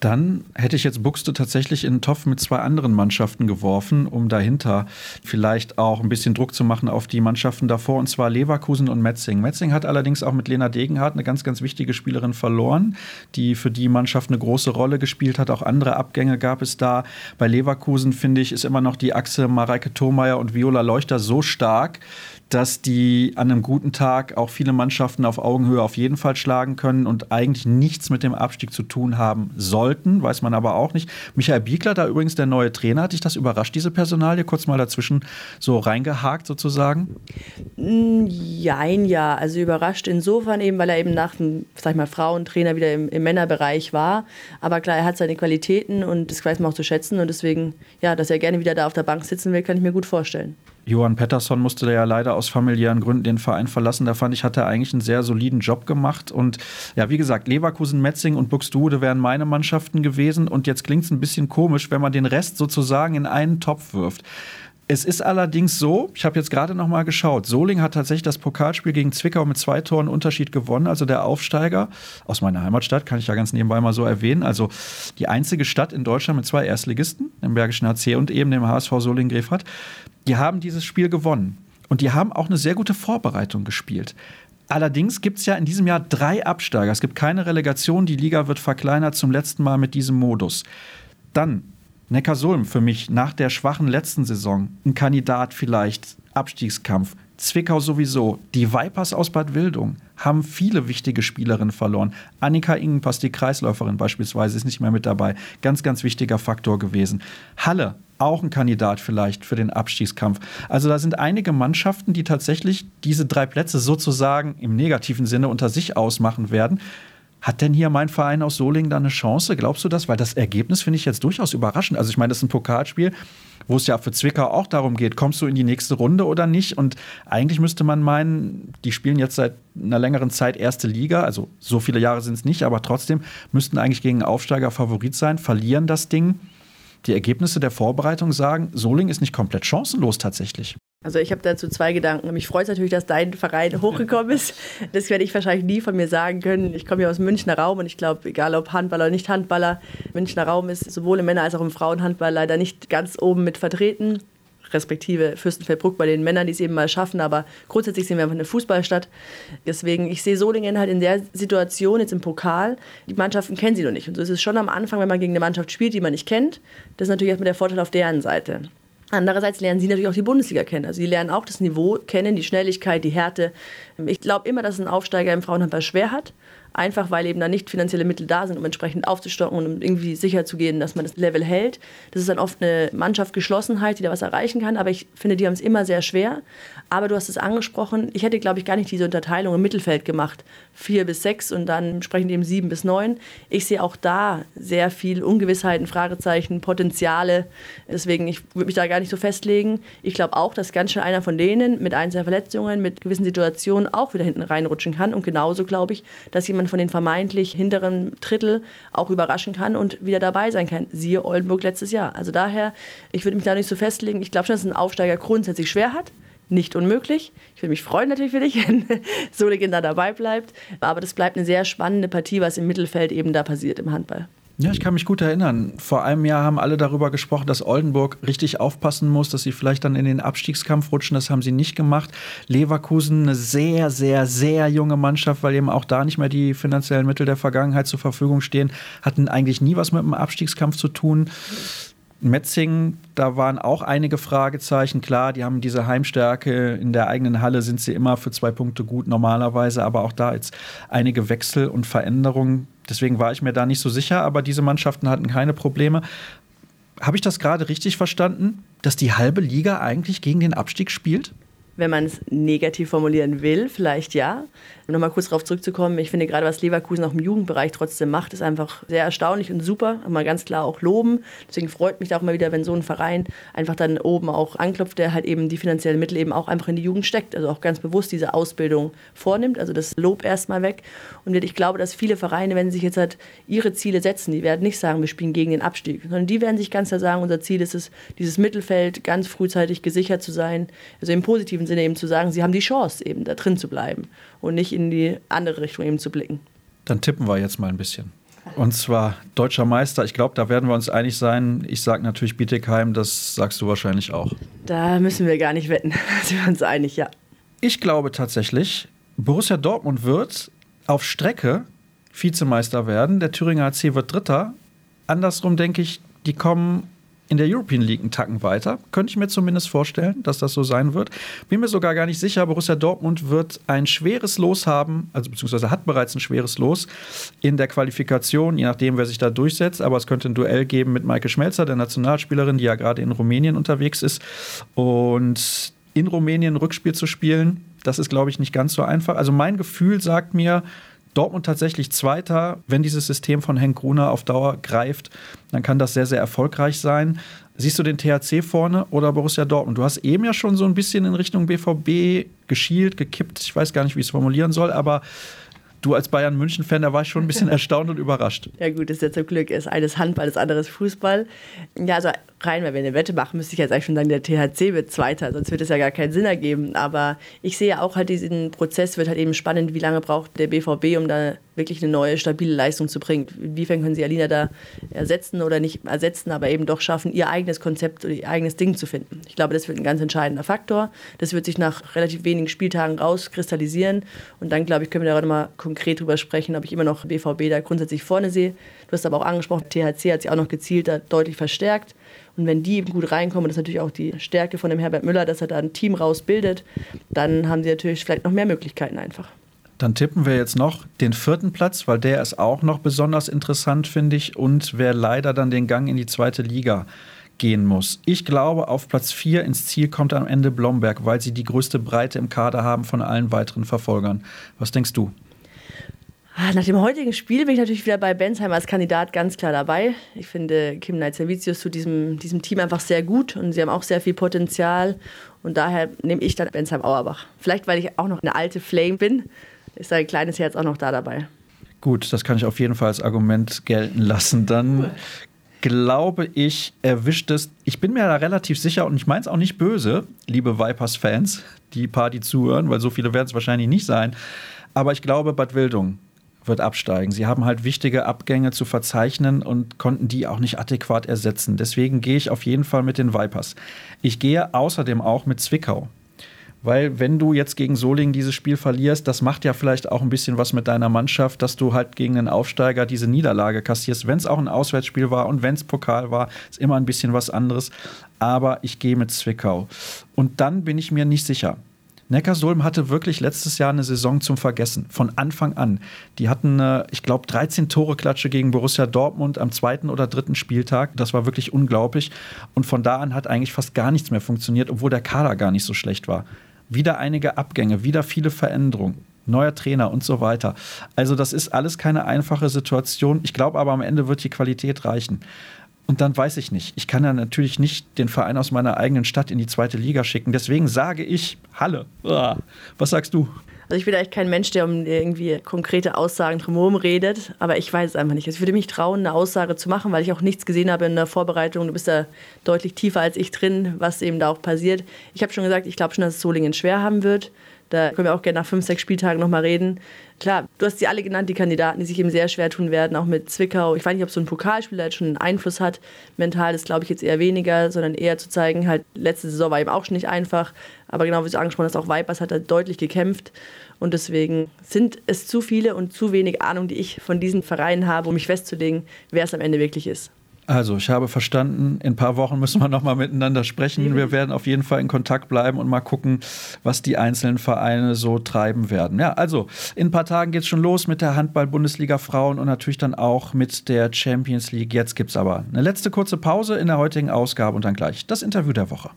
Dann hätte ich jetzt Buxte tatsächlich in den Topf mit zwei anderen Mannschaften geworfen, um dahinter vielleicht auch ein bisschen Druck zu machen auf die Mannschaften davor, und zwar Leverkusen und Metzing. Metzing hat allerdings auch mit Lena Degenhardt eine ganz, ganz wichtige Spielerin verloren, die für die Mannschaft eine große Rolle gespielt hat. Auch andere Abgänge gab es da. Bei Leverkusen, finde ich, ist immer noch die Achse Mareike Thomeier und Viola Leuchter so stark, dass die an einem guten Tag auch viele Mannschaften auf Augenhöhe auf jeden Fall schlagen können und eigentlich nichts mit dem Abstieg zu tun haben sollten, weiß man aber auch nicht. Michael Biegler, da übrigens der neue Trainer, hat dich das überrascht, diese Personalie? Kurz mal dazwischen so reingehakt sozusagen? Jein, ja. Also überrascht insofern eben, weil er eben nach dem, sag ich mal, Frauentrainer wieder im, im Männerbereich war. Aber klar, er hat seine Qualitäten und das weiß man auch zu schätzen und deswegen, ja, dass er gerne wieder da auf der Bank sitzen will, kann ich mir gut vorstellen. Johann Pettersson musste ja leider aus familiären Gründen den Verein verlassen. Da fand ich, hat er eigentlich einen sehr soliden Job gemacht. Und ja, wie gesagt, Leverkusen, Metzing und Buxtehude wären meine Mannschaften gewesen. Und jetzt klingt es ein bisschen komisch, wenn man den Rest sozusagen in einen Topf wirft. Es ist allerdings so, ich habe jetzt gerade noch mal geschaut, Soling hat tatsächlich das Pokalspiel gegen Zwickau mit zwei Toren Unterschied gewonnen, also der Aufsteiger aus meiner Heimatstadt, kann ich ja ganz nebenbei mal so erwähnen, also die einzige Stadt in Deutschland mit zwei Erstligisten, dem Bergischen HC und eben dem HSV Soling-Grefrath, die haben dieses Spiel gewonnen und die haben auch eine sehr gute Vorbereitung gespielt. Allerdings gibt es ja in diesem Jahr drei Absteiger. Es gibt keine Relegation, die Liga wird verkleinert zum letzten Mal mit diesem Modus. Dann Neckarsulm für mich nach der schwachen letzten Saison ein Kandidat vielleicht Abstiegskampf. Zwickau sowieso. Die Vipers aus Bad Wildung haben viele wichtige Spielerinnen verloren. Annika Ingenpass, die Kreisläuferin beispielsweise, ist nicht mehr mit dabei. Ganz, ganz wichtiger Faktor gewesen. Halle, auch ein Kandidat vielleicht für den Abstiegskampf. Also da sind einige Mannschaften, die tatsächlich diese drei Plätze sozusagen im negativen Sinne unter sich ausmachen werden. Hat denn hier mein Verein aus Solingen da eine Chance? Glaubst du das? Weil das Ergebnis finde ich jetzt durchaus überraschend. Also ich meine, das ist ein Pokalspiel, wo es ja für Zwickau auch darum geht, kommst du in die nächste Runde oder nicht? Und eigentlich müsste man meinen, die spielen jetzt seit einer längeren Zeit erste Liga, also so viele Jahre sind es nicht, aber trotzdem müssten eigentlich gegen Aufsteiger Favorit sein, verlieren das Ding. Die Ergebnisse der Vorbereitung sagen, Soling ist nicht komplett chancenlos tatsächlich. Also ich habe dazu zwei Gedanken. Mich freut es natürlich, dass dein Verein <laughs> hochgekommen ist. Das werde ich wahrscheinlich nie von mir sagen können. Ich komme ja aus dem Münchner Raum und ich glaube, egal ob Handballer oder nicht Handballer, Münchner Raum ist sowohl im Männer- als auch im Frauenhandball leider nicht ganz oben mit vertreten respektive Fürstenfeldbruck bei den Männern, die es eben mal schaffen, aber grundsätzlich sind wir einfach eine Fußballstadt. Deswegen, ich sehe Solingen halt in der Situation jetzt im Pokal, die Mannschaften kennen sie noch nicht. Und so ist es schon am Anfang, wenn man gegen eine Mannschaft spielt, die man nicht kennt, das ist natürlich erstmal der Vorteil auf deren Seite. Andererseits lernen sie natürlich auch die Bundesliga kennen. Also sie lernen auch das Niveau kennen, die Schnelligkeit, die Härte. Ich glaube immer, dass ein Aufsteiger im Frauenhandball schwer hat einfach weil eben da nicht finanzielle Mittel da sind, um entsprechend aufzustocken und um irgendwie sicher zu gehen, dass man das Level hält. Das ist dann oft eine Mannschaftsgeschlossenheit, die da was erreichen kann, aber ich finde, die haben es immer sehr schwer. Aber du hast es angesprochen, ich hätte, glaube ich, gar nicht diese Unterteilung im Mittelfeld gemacht. Vier bis sechs und dann entsprechend eben sieben bis neun. Ich sehe auch da sehr viel Ungewissheiten, Fragezeichen, Potenziale. Deswegen, ich würde mich da gar nicht so festlegen. Ich glaube auch, dass ganz schön einer von denen mit einzelnen Verletzungen, mit gewissen Situationen auch wieder hinten reinrutschen kann. Und genauso glaube ich, dass jemand von den vermeintlich hinteren Drittel auch überraschen kann und wieder dabei sein kann. Siehe Oldenburg letztes Jahr. Also daher, ich würde mich da nicht so festlegen. Ich glaube schon, dass ein Aufsteiger grundsätzlich schwer hat nicht unmöglich. Ich würde mich freuen natürlich für dich, <laughs> wenn Solingen da dabei bleibt. Aber das bleibt eine sehr spannende Partie, was im Mittelfeld eben da passiert im Handball. Ja, ich kann mich gut erinnern. Vor einem Jahr haben alle darüber gesprochen, dass Oldenburg richtig aufpassen muss, dass sie vielleicht dann in den Abstiegskampf rutschen. Das haben sie nicht gemacht. Leverkusen, eine sehr, sehr, sehr junge Mannschaft, weil eben auch da nicht mehr die finanziellen Mittel der Vergangenheit zur Verfügung stehen, hatten eigentlich nie was mit dem Abstiegskampf zu tun. Metzing, da waren auch einige Fragezeichen. Klar, die haben diese Heimstärke. In der eigenen Halle sind sie immer für zwei Punkte gut normalerweise, aber auch da jetzt einige Wechsel und Veränderungen. Deswegen war ich mir da nicht so sicher, aber diese Mannschaften hatten keine Probleme. Habe ich das gerade richtig verstanden, dass die halbe Liga eigentlich gegen den Abstieg spielt? Wenn man es negativ formulieren will, vielleicht ja. Um nochmal kurz darauf zurückzukommen, ich finde gerade, was Leverkusen auch im Jugendbereich trotzdem macht, ist einfach sehr erstaunlich und super. Mal ganz klar auch loben. Deswegen freut mich auch mal wieder, wenn so ein Verein einfach dann oben auch anklopft, der halt eben die finanziellen Mittel eben auch einfach in die Jugend steckt. Also auch ganz bewusst diese Ausbildung vornimmt. Also das Lob erstmal weg. Und ich glaube, dass viele Vereine, wenn sie sich jetzt halt ihre Ziele setzen, die werden nicht sagen, wir spielen gegen den Abstieg, sondern die werden sich ganz klar sagen, unser Ziel ist es, dieses Mittelfeld ganz frühzeitig gesichert zu sein. Also im positiven Sinne eben zu sagen, sie haben die Chance, eben da drin zu bleiben und nicht in die andere Richtung eben zu blicken. Dann tippen wir jetzt mal ein bisschen. Und zwar deutscher Meister. Ich glaube, da werden wir uns einig sein. Ich sage natürlich Bietigheim, das sagst du wahrscheinlich auch. Da müssen wir gar nicht wetten. <laughs> Da sind wir uns einig, ja. Ich glaube tatsächlich, Borussia Dortmund wird auf Strecke Vizemeister werden. Der Thüringer AC wird Dritter. Andersrum denke ich, die kommen in der European League einen Tacken weiter. Könnte ich mir zumindest vorstellen, dass das so sein wird. Bin mir sogar gar nicht sicher. Borussia Dortmund wird ein schweres Los haben, also beziehungsweise hat bereits ein schweres Los in der Qualifikation, je nachdem, wer sich da durchsetzt. Aber es könnte ein Duell geben mit Maike Schmelzer, der Nationalspielerin, die ja gerade in Rumänien unterwegs ist. Und in Rumänien ein Rückspiel zu spielen, das ist, glaube ich, nicht ganz so einfach. Also mein Gefühl sagt mir, Dortmund tatsächlich Zweiter. Wenn dieses System von Henk Gruner auf Dauer greift, dann kann das sehr, sehr erfolgreich sein. Siehst du den THC vorne oder Borussia Dortmund? Du hast eben ja schon so ein bisschen in Richtung BVB geschielt, gekippt. Ich weiß gar nicht, wie ich es formulieren soll, aber du als Bayern-München-Fan, da war ich schon ein bisschen <laughs> erstaunt und überrascht. Ja gut, das ist ja zum Glück ist eines Handball, das andere ist Fußball. Ja, also rein, weil wir eine Wette machen, müsste ich jetzt eigentlich schon sagen, der THC wird Zweiter, sonst wird es ja gar keinen Sinn ergeben. Aber ich sehe auch halt diesen Prozess, wird halt eben spannend, wie lange braucht der BVB, um da wirklich eine neue, stabile Leistung zu bringen. Inwiefern können sie Alina da ersetzen oder nicht ersetzen, aber eben doch schaffen, ihr eigenes Konzept oder ihr eigenes Ding zu finden. Ich glaube, das wird ein ganz entscheidender Faktor. Das wird sich nach relativ wenigen Spieltagen rauskristallisieren. Und dann, glaube ich, können wir da mal konkret drüber sprechen, ob ich immer noch BVB da grundsätzlich vorne sehe. Du hast aber auch angesprochen, THC hat sich auch noch gezielt deutlich verstärkt. Und wenn die eben gut reinkommen, das ist natürlich auch die Stärke von dem Herbert Müller, dass er da ein Team rausbildet, dann haben sie natürlich vielleicht noch mehr Möglichkeiten einfach. Dann tippen wir jetzt noch den vierten Platz, weil der ist auch noch besonders interessant, finde ich, und wer leider dann den Gang in die zweite Liga gehen muss. Ich glaube, auf Platz 4 ins Ziel kommt am Ende Blomberg, weil sie die größte Breite im Kader haben von allen weiteren Verfolgern. Was denkst du? Ah, nach dem heutigen Spiel bin ich natürlich wieder bei Bensheim als Kandidat ganz klar dabei. Ich finde Kim Knight-Servicius zu diesem, diesem Team einfach sehr gut und sie haben auch sehr viel Potenzial. Und daher nehme ich dann Bensheim Auerbach. Vielleicht, weil ich auch noch eine alte Flame bin, ist ein kleines Herz auch noch da dabei. Gut, das kann ich auf jeden Fall als Argument gelten lassen. Dann glaube ich, erwischt es. Ich bin mir da relativ sicher und ich meine es auch nicht böse, liebe Vipers-Fans, die die zuhören, weil so viele werden es wahrscheinlich nicht sein. Aber ich glaube, Bad Wildung wird absteigen. Sie haben halt wichtige Abgänge zu verzeichnen und konnten die auch nicht adäquat ersetzen. Deswegen gehe ich auf jeden Fall mit den Vipers. Ich gehe außerdem auch mit Zwickau. Weil wenn du jetzt gegen Solingen dieses Spiel verlierst, das macht ja vielleicht auch ein bisschen was mit deiner Mannschaft, dass du halt gegen einen Aufsteiger diese Niederlage kassierst. Wenn es auch ein Auswärtsspiel war und wenn es Pokal war, ist immer ein bisschen was anderes. Aber ich gehe mit Zwickau. Und dann bin ich mir nicht sicher. Neckarsulm hatte wirklich letztes Jahr eine Saison zum Vergessen, von Anfang an. Die hatten, ich glaube, 13 Tore-Klatsche gegen Borussia Dortmund am zweiten oder dritten Spieltag. Das war wirklich unglaublich. Und von da an hat eigentlich fast gar nichts mehr funktioniert, obwohl der Kader gar nicht so schlecht war. Wieder einige Abgänge, wieder viele Veränderungen neuer Trainer und so weiter. Also das ist alles keine einfache Situation. Ich glaube aber am Ende wird die Qualität reichen. Und dann weiß ich nicht. Ich kann ja natürlich nicht den Verein aus meiner eigenen Stadt in die zweite Liga schicken. Deswegen sage ich Halle. Was sagst du? Also ich bin eigentlich kein Mensch, der um irgendwie konkrete Aussagen drumherum redet, aber ich weiß es einfach nicht. Also ich würde mich trauen, eine Aussage zu machen, weil ich auch nichts gesehen habe in der Vorbereitung. Du bist da deutlich tiefer als ich drin, was eben da auch passiert. Ich habe schon gesagt, ich glaube schon, dass es Solingen schwer haben wird. Da können wir auch gerne nach fünf, sechs Spieltagen nochmal reden. Klar, du hast sie alle genannt, die Kandidaten, die sich eben sehr schwer tun werden, auch mit Zwickau. Ich weiß nicht, ob so ein Pokalspieler jetzt schon einen Einfluss hat. Mental ist, glaube ich, jetzt eher weniger, sondern eher zu zeigen, halt, letzte Saison war eben auch schon nicht einfach. Aber genau wie du angesprochen hast, auch Vipers hat da deutlich gekämpft. Und deswegen sind es zu viele und zu wenig Ahnung, die ich von diesen Vereinen habe, um mich festzulegen, wer es am Ende wirklich ist. Also, ich habe verstanden, in ein paar Wochen müssen wir nochmal miteinander sprechen. Wir werden auf jeden Fall in Kontakt bleiben und mal gucken, was die einzelnen Vereine so treiben werden. Ja, also, in ein paar Tagen geht es schon los mit der Handball-Bundesliga Frauen und natürlich dann auch mit der Champions League. Jetzt gibt es aber eine letzte kurze Pause in der heutigen Ausgabe und dann gleich das Interview der Woche.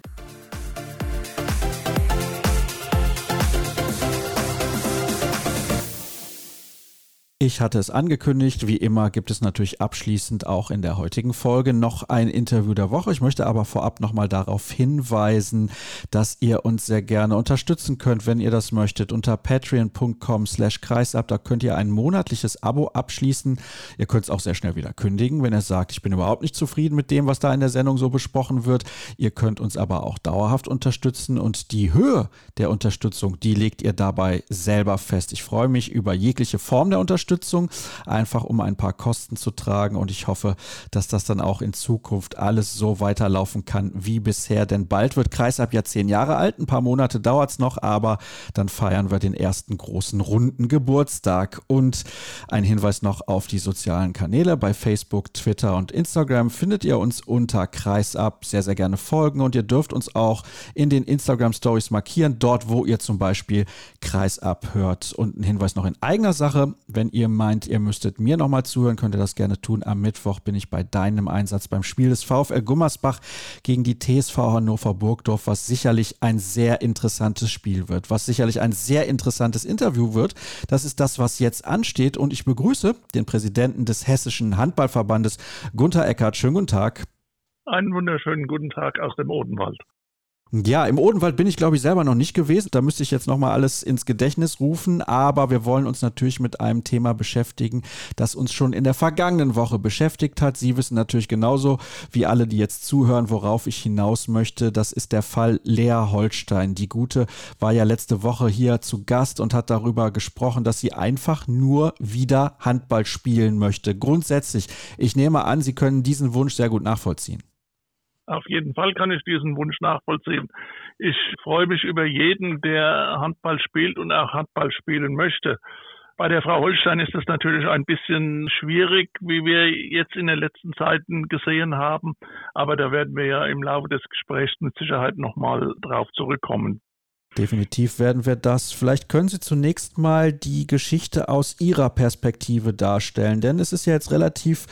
Ich hatte es angekündigt. Wie immer gibt es natürlich abschließend auch in der heutigen Folge noch ein Interview der Woche. Ich möchte aber vorab nochmal darauf hinweisen, dass ihr uns sehr gerne unterstützen könnt, wenn ihr das möchtet, unter patreon.com slash kreisab. Da könnt ihr ein monatliches Abo abschließen. Ihr könnt es auch sehr schnell wieder kündigen, wenn ihr sagt, ich bin überhaupt nicht zufrieden mit dem, was da in der Sendung so besprochen wird. Ihr könnt uns aber auch dauerhaft unterstützen und die Höhe der Unterstützung, die legt ihr dabei selber fest. Ich freue mich über jegliche Form der Unterstützung. Unterstützung, einfach um ein paar Kosten zu tragen. Und ich hoffe, dass das dann auch in Zukunft alles so weiterlaufen kann wie bisher. Denn bald wird Kreisab ja zehn Jahre alt. Ein paar Monate dauert es noch, aber dann feiern wir den ersten großen runden Geburtstag. Und ein Hinweis noch auf die sozialen Kanäle. Bei Facebook, Twitter und Instagram findet ihr uns unter Kreisab. Sehr, sehr gerne folgen. Und ihr dürft uns auch in den Instagram Stories markieren, dort wo ihr zum Beispiel Kreisab hört. Und ein Hinweis noch in eigener Sache, wenn ihr ihr meint, ihr müsstet mir nochmal zuhören, könnt ihr das gerne tun. Am Mittwoch bin ich bei deinem Einsatz beim Spiel des VfL Gummersbach gegen die TSV Hannover Burgdorf, was sicherlich ein sehr interessantes Spiel wird, was sicherlich ein sehr interessantes Interview wird. Das ist das, was jetzt ansteht. Und ich begrüße den Präsidenten des Hessischen Handballverbandes, Gunther Eckert. Schönen guten Tag. Einen wunderschönen guten Tag aus dem Odenwald. Ja, im Odenwald bin ich, glaube ich, selber noch nicht gewesen. Da müsste ich jetzt nochmal alles ins Gedächtnis rufen. Aber wir wollen uns natürlich mit einem Thema beschäftigen, das uns schon in der vergangenen Woche beschäftigt hat. Sie wissen natürlich genauso wie alle, die jetzt zuhören, worauf ich hinaus möchte. Das ist der Fall Lea Holstein. Die Gute war ja letzte Woche hier zu Gast und hat darüber gesprochen, dass sie einfach nur wieder Handball spielen möchte. Grundsätzlich, ich nehme an, Sie können diesen Wunsch sehr gut nachvollziehen. Auf jeden Fall kann ich diesen Wunsch nachvollziehen. Ich freue mich über jeden, der Handball spielt und auch Handball spielen möchte. Bei der Frau Holstein ist das natürlich ein bisschen schwierig, wie wir jetzt in den letzten Zeiten gesehen haben. Aber da werden wir ja im Laufe des Gesprächs mit Sicherheit nochmal drauf zurückkommen. Definitiv werden wir das. Vielleicht können Sie zunächst mal die Geschichte aus Ihrer Perspektive darstellen, denn es ist ja jetzt relativ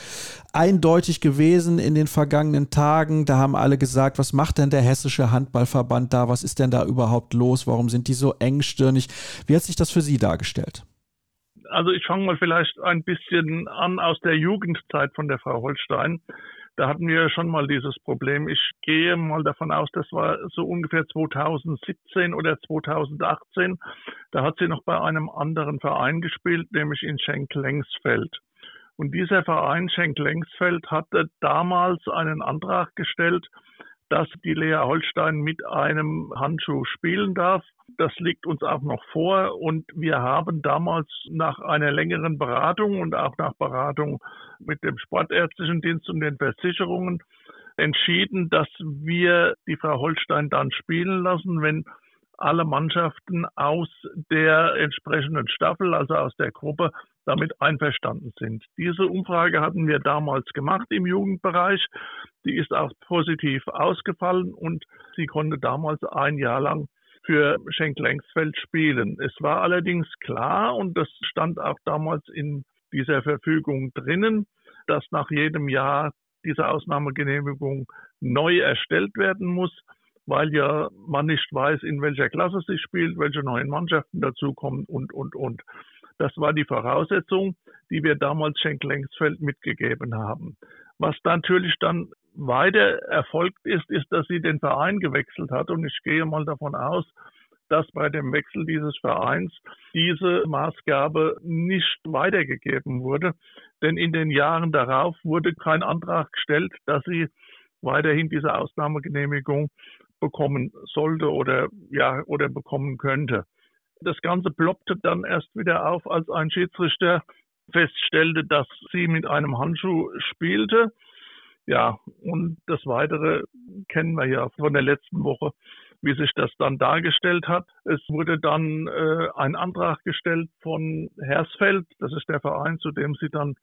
eindeutig gewesen in den vergangenen Tagen. Da haben alle gesagt, was macht denn der hessische Handballverband da? Was ist denn da überhaupt los? Warum sind die so engstirnig? Wie hat sich das für Sie dargestellt? Also ich fange mal vielleicht ein bisschen an aus der Jugendzeit von der Frau Holstein. Da hatten wir schon mal dieses Problem. Ich gehe mal davon aus, das war so ungefähr 2017 oder 2018. Da hat sie noch bei einem anderen Verein gespielt, nämlich in Schenk-Lengsfeld. Und dieser Verein Schenk-Lengsfeld hatte damals einen Antrag gestellt, dass die Lea Holstein mit einem Handschuh spielen darf. Das liegt uns auch noch vor und wir haben damals nach einer längeren Beratung und auch nach Beratung mit dem Sportärztlichen Dienst und den Versicherungen entschieden, dass wir die Frau Holstein dann spielen lassen, wenn alle Mannschaften aus der entsprechenden Staffel, also aus der Gruppe, damit einverstanden sind. Diese Umfrage hatten wir damals gemacht im Jugendbereich. Die ist auch positiv ausgefallen und sie konnte damals ein Jahr lang für Schenk-Lengsfeld spielen. Es war allerdings klar, und das stand auch damals in dieser Verfügung drinnen, dass nach jedem Jahr diese Ausnahmegenehmigung neu erstellt werden muss weil ja man nicht weiß, in welcher Klasse sie spielt, welche neuen Mannschaften dazukommen und, und, und. Das war die Voraussetzung, die wir damals Schenk-Lengsfeld mitgegeben haben. Was natürlich dann weiter erfolgt ist, ist, dass sie den Verein gewechselt hat. Und ich gehe mal davon aus, dass bei dem Wechsel dieses Vereins diese Maßgabe nicht weitergegeben wurde. Denn in den Jahren darauf wurde kein Antrag gestellt, dass sie weiterhin diese Ausnahmegenehmigung bekommen sollte oder ja oder bekommen könnte. Das Ganze ploppte dann erst wieder auf, als ein Schiedsrichter feststellte, dass sie mit einem Handschuh spielte. Ja, und das Weitere kennen wir ja von der letzten Woche, wie sich das dann dargestellt hat. Es wurde dann äh, ein Antrag gestellt von Hersfeld, das ist der Verein, zu dem sie dann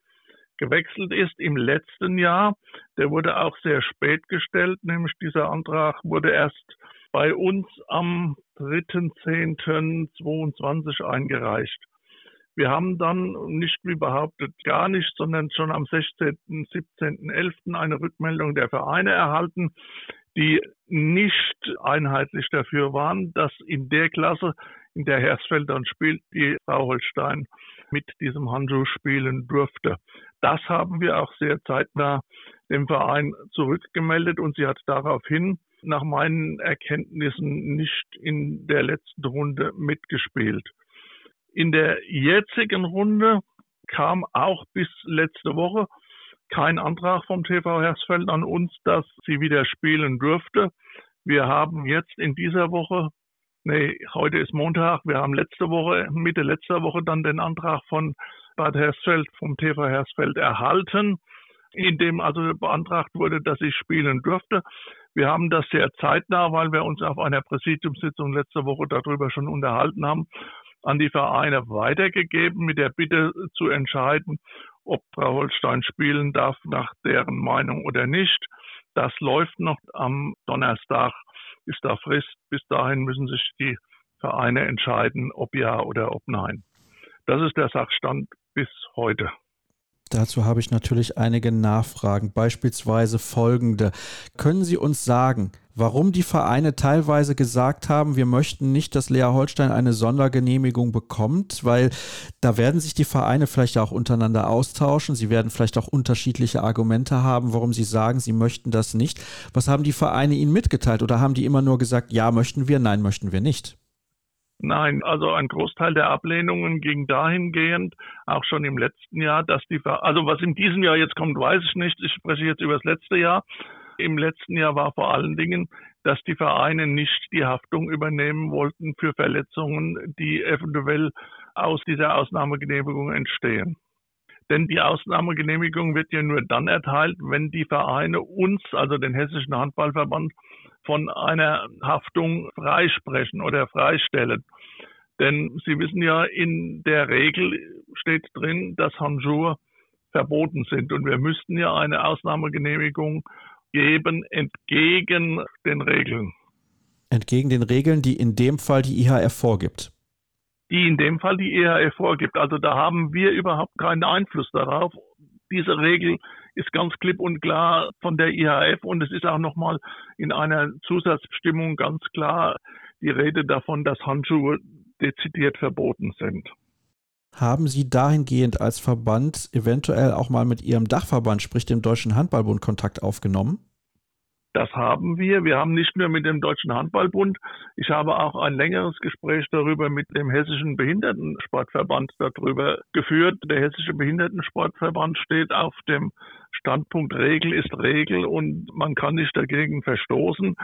gewechselt ist im letzten Jahr. Der wurde auch sehr spät gestellt, nämlich dieser Antrag wurde erst bei uns am 3.10.22 eingereicht. Wir haben dann nicht wie behauptet gar nicht, sondern schon am 16., 17.11. eine Rückmeldung der Vereine erhalten, die nicht einheitlich dafür waren, dass in der Klasse, in der Hersfeld dann spielt, die Frau Holstein mit diesem Handschuh spielen durfte. Das haben wir auch sehr zeitnah dem Verein zurückgemeldet und sie hat daraufhin nach meinen Erkenntnissen nicht in der letzten Runde mitgespielt. In der jetzigen Runde kam auch bis letzte Woche kein Antrag vom TV Hersfeld an uns, dass sie wieder spielen dürfte. Wir haben jetzt in dieser Woche, nee, heute ist Montag, wir haben letzte Woche, Mitte letzter Woche dann den Antrag von Bad Hersfeld, vom TV Hersfeld erhalten, in dem also beantragt wurde, dass ich spielen dürfte. Wir haben das sehr zeitnah, weil wir uns auf einer Präsidiumssitzung letzte Woche darüber schon unterhalten haben, an die Vereine weitergegeben mit der Bitte zu entscheiden, ob Frau Holstein spielen darf nach deren Meinung oder nicht. Das läuft noch am Donnerstag, ist da Frist. Bis dahin müssen sich die Vereine entscheiden, ob ja oder ob nein. Das ist der Sachstand bis heute. Dazu habe ich natürlich einige Nachfragen, beispielsweise folgende. Können Sie uns sagen, warum die Vereine teilweise gesagt haben, wir möchten nicht, dass Lea Holstein eine Sondergenehmigung bekommt, weil da werden sich die Vereine vielleicht auch untereinander austauschen, sie werden vielleicht auch unterschiedliche Argumente haben, warum sie sagen, sie möchten das nicht. Was haben die Vereine Ihnen mitgeteilt oder haben die immer nur gesagt, ja möchten wir, nein möchten wir nicht? Nein, also ein Großteil der Ablehnungen ging dahingehend, auch schon im letzten Jahr, dass die, also was in diesem Jahr jetzt kommt, weiß ich nicht. Ich spreche jetzt über das letzte Jahr. Im letzten Jahr war vor allen Dingen, dass die Vereine nicht die Haftung übernehmen wollten für Verletzungen, die eventuell aus dieser Ausnahmegenehmigung entstehen. Denn die Ausnahmegenehmigung wird ja nur dann erteilt, wenn die Vereine uns, also den Hessischen Handballverband, von einer Haftung freisprechen oder freistellen. Denn Sie wissen ja, in der Regel steht drin, dass Handschuhe verboten sind. Und wir müssten ja eine Ausnahmegenehmigung geben entgegen den Regeln. Entgegen den Regeln, die in dem Fall die IHF vorgibt. Die in dem Fall die IHF vorgibt. Also da haben wir überhaupt keinen Einfluss darauf. Diese Regel ist ganz klipp und klar von der IHF und es ist auch nochmal in einer Zusatzbestimmung ganz klar die Rede davon, dass Handschuhe dezidiert verboten sind. Haben Sie dahingehend als Verband eventuell auch mal mit Ihrem Dachverband, sprich dem Deutschen Handballbund, Kontakt aufgenommen? Das haben wir. Wir haben nicht nur mit dem Deutschen Handballbund. Ich habe auch ein längeres Gespräch darüber mit dem Hessischen Behindertensportverband darüber geführt. Der Hessische Behindertensportverband steht auf dem Standpunkt Regel ist Regel und man kann nicht dagegen verstoßen.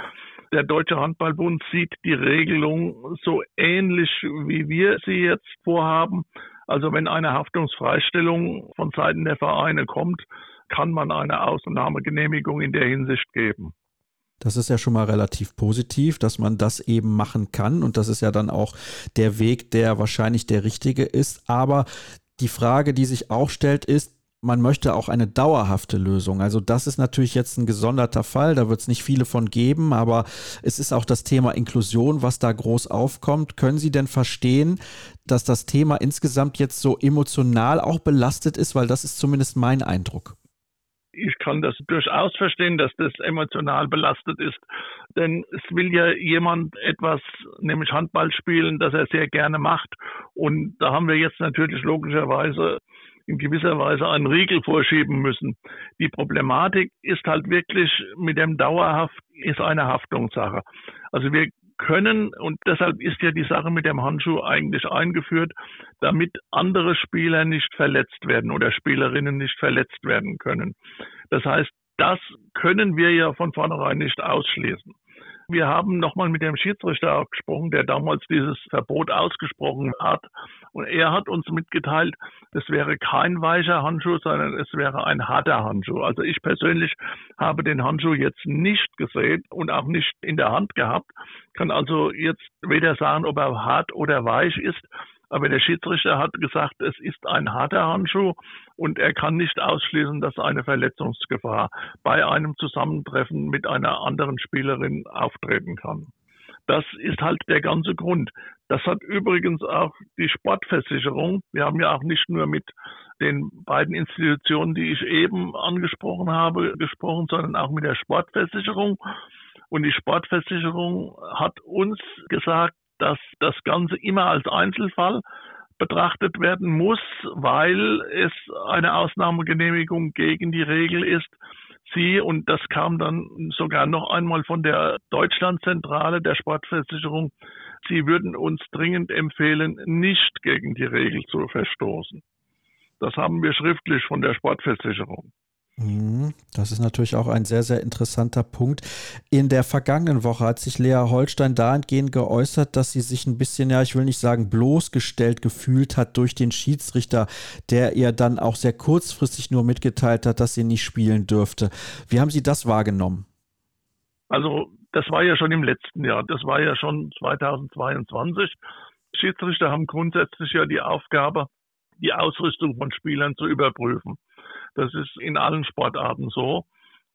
Der Deutsche Handballbund sieht die Regelung so ähnlich, wie wir sie jetzt vorhaben. Also wenn eine Haftungsfreistellung von Seiten der Vereine kommt, kann man eine Ausnahmegenehmigung in der Hinsicht geben. Das ist ja schon mal relativ positiv, dass man das eben machen kann. Und das ist ja dann auch der Weg, der wahrscheinlich der richtige ist. Aber die Frage, die sich auch stellt, ist, man möchte auch eine dauerhafte Lösung. Also das ist natürlich jetzt ein gesonderter Fall, da wird es nicht viele von geben, aber es ist auch das Thema Inklusion, was da groß aufkommt. Können Sie denn verstehen, dass das Thema insgesamt jetzt so emotional auch belastet ist, weil das ist zumindest mein Eindruck ich kann das durchaus verstehen, dass das emotional belastet ist. Denn es will ja jemand etwas, nämlich Handball spielen, das er sehr gerne macht. Und da haben wir jetzt natürlich logischerweise in gewisser Weise einen Riegel vorschieben müssen. Die Problematik ist halt wirklich mit dem Dauerhaft ist eine Haftungssache. Also wir können, und deshalb ist ja die Sache mit dem Handschuh eigentlich eingeführt, damit andere Spieler nicht verletzt werden oder Spielerinnen nicht verletzt werden können. Das heißt, das können wir ja von vornherein nicht ausschließen. Wir haben nochmal mit dem Schiedsrichter gesprochen, der damals dieses Verbot ausgesprochen hat. Und er hat uns mitgeteilt, es wäre kein weicher Handschuh, sondern es wäre ein harter Handschuh. Also ich persönlich habe den Handschuh jetzt nicht gesehen und auch nicht in der Hand gehabt, kann also jetzt weder sagen, ob er hart oder weich ist. Aber der Schiedsrichter hat gesagt, es ist ein harter Handschuh und er kann nicht ausschließen, dass eine Verletzungsgefahr bei einem Zusammentreffen mit einer anderen Spielerin auftreten kann. Das ist halt der ganze Grund. Das hat übrigens auch die Sportversicherung. Wir haben ja auch nicht nur mit den beiden Institutionen, die ich eben angesprochen habe, gesprochen, sondern auch mit der Sportversicherung. Und die Sportversicherung hat uns gesagt, dass das Ganze immer als Einzelfall betrachtet werden muss, weil es eine Ausnahmegenehmigung gegen die Regel ist. Sie, und das kam dann sogar noch einmal von der Deutschlandzentrale der Sportversicherung, sie würden uns dringend empfehlen, nicht gegen die Regel zu verstoßen. Das haben wir schriftlich von der Sportversicherung. Mhm. Das ist natürlich auch ein sehr, sehr interessanter Punkt. In der vergangenen Woche hat sich Lea Holstein dahingehend geäußert, dass sie sich ein bisschen, ja, ich will nicht sagen, bloßgestellt gefühlt hat durch den Schiedsrichter, der ihr dann auch sehr kurzfristig nur mitgeteilt hat, dass sie nicht spielen dürfte. Wie haben Sie das wahrgenommen? Also, das war ja schon im letzten Jahr. Das war ja schon 2022. Schiedsrichter haben grundsätzlich ja die Aufgabe, die Ausrüstung von Spielern zu überprüfen. Das ist in allen Sportarten so.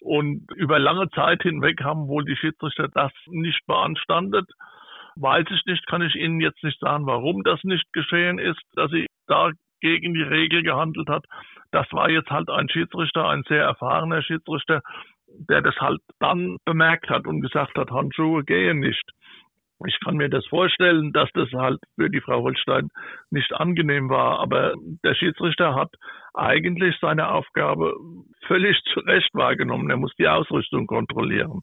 Und über lange Zeit hinweg haben wohl die Schiedsrichter das nicht beanstandet. Weiß ich nicht, kann ich Ihnen jetzt nicht sagen, warum das nicht geschehen ist, dass sie da gegen die Regel gehandelt hat. Das war jetzt halt ein Schiedsrichter, ein sehr erfahrener Schiedsrichter, der das halt dann bemerkt hat und gesagt hat, Handschuhe gehen nicht. Ich kann mir das vorstellen, dass das halt für die Frau Holstein nicht angenehm war, aber der Schiedsrichter hat eigentlich seine Aufgabe völlig zu Recht wahrgenommen. Er muss die Ausrüstung kontrollieren.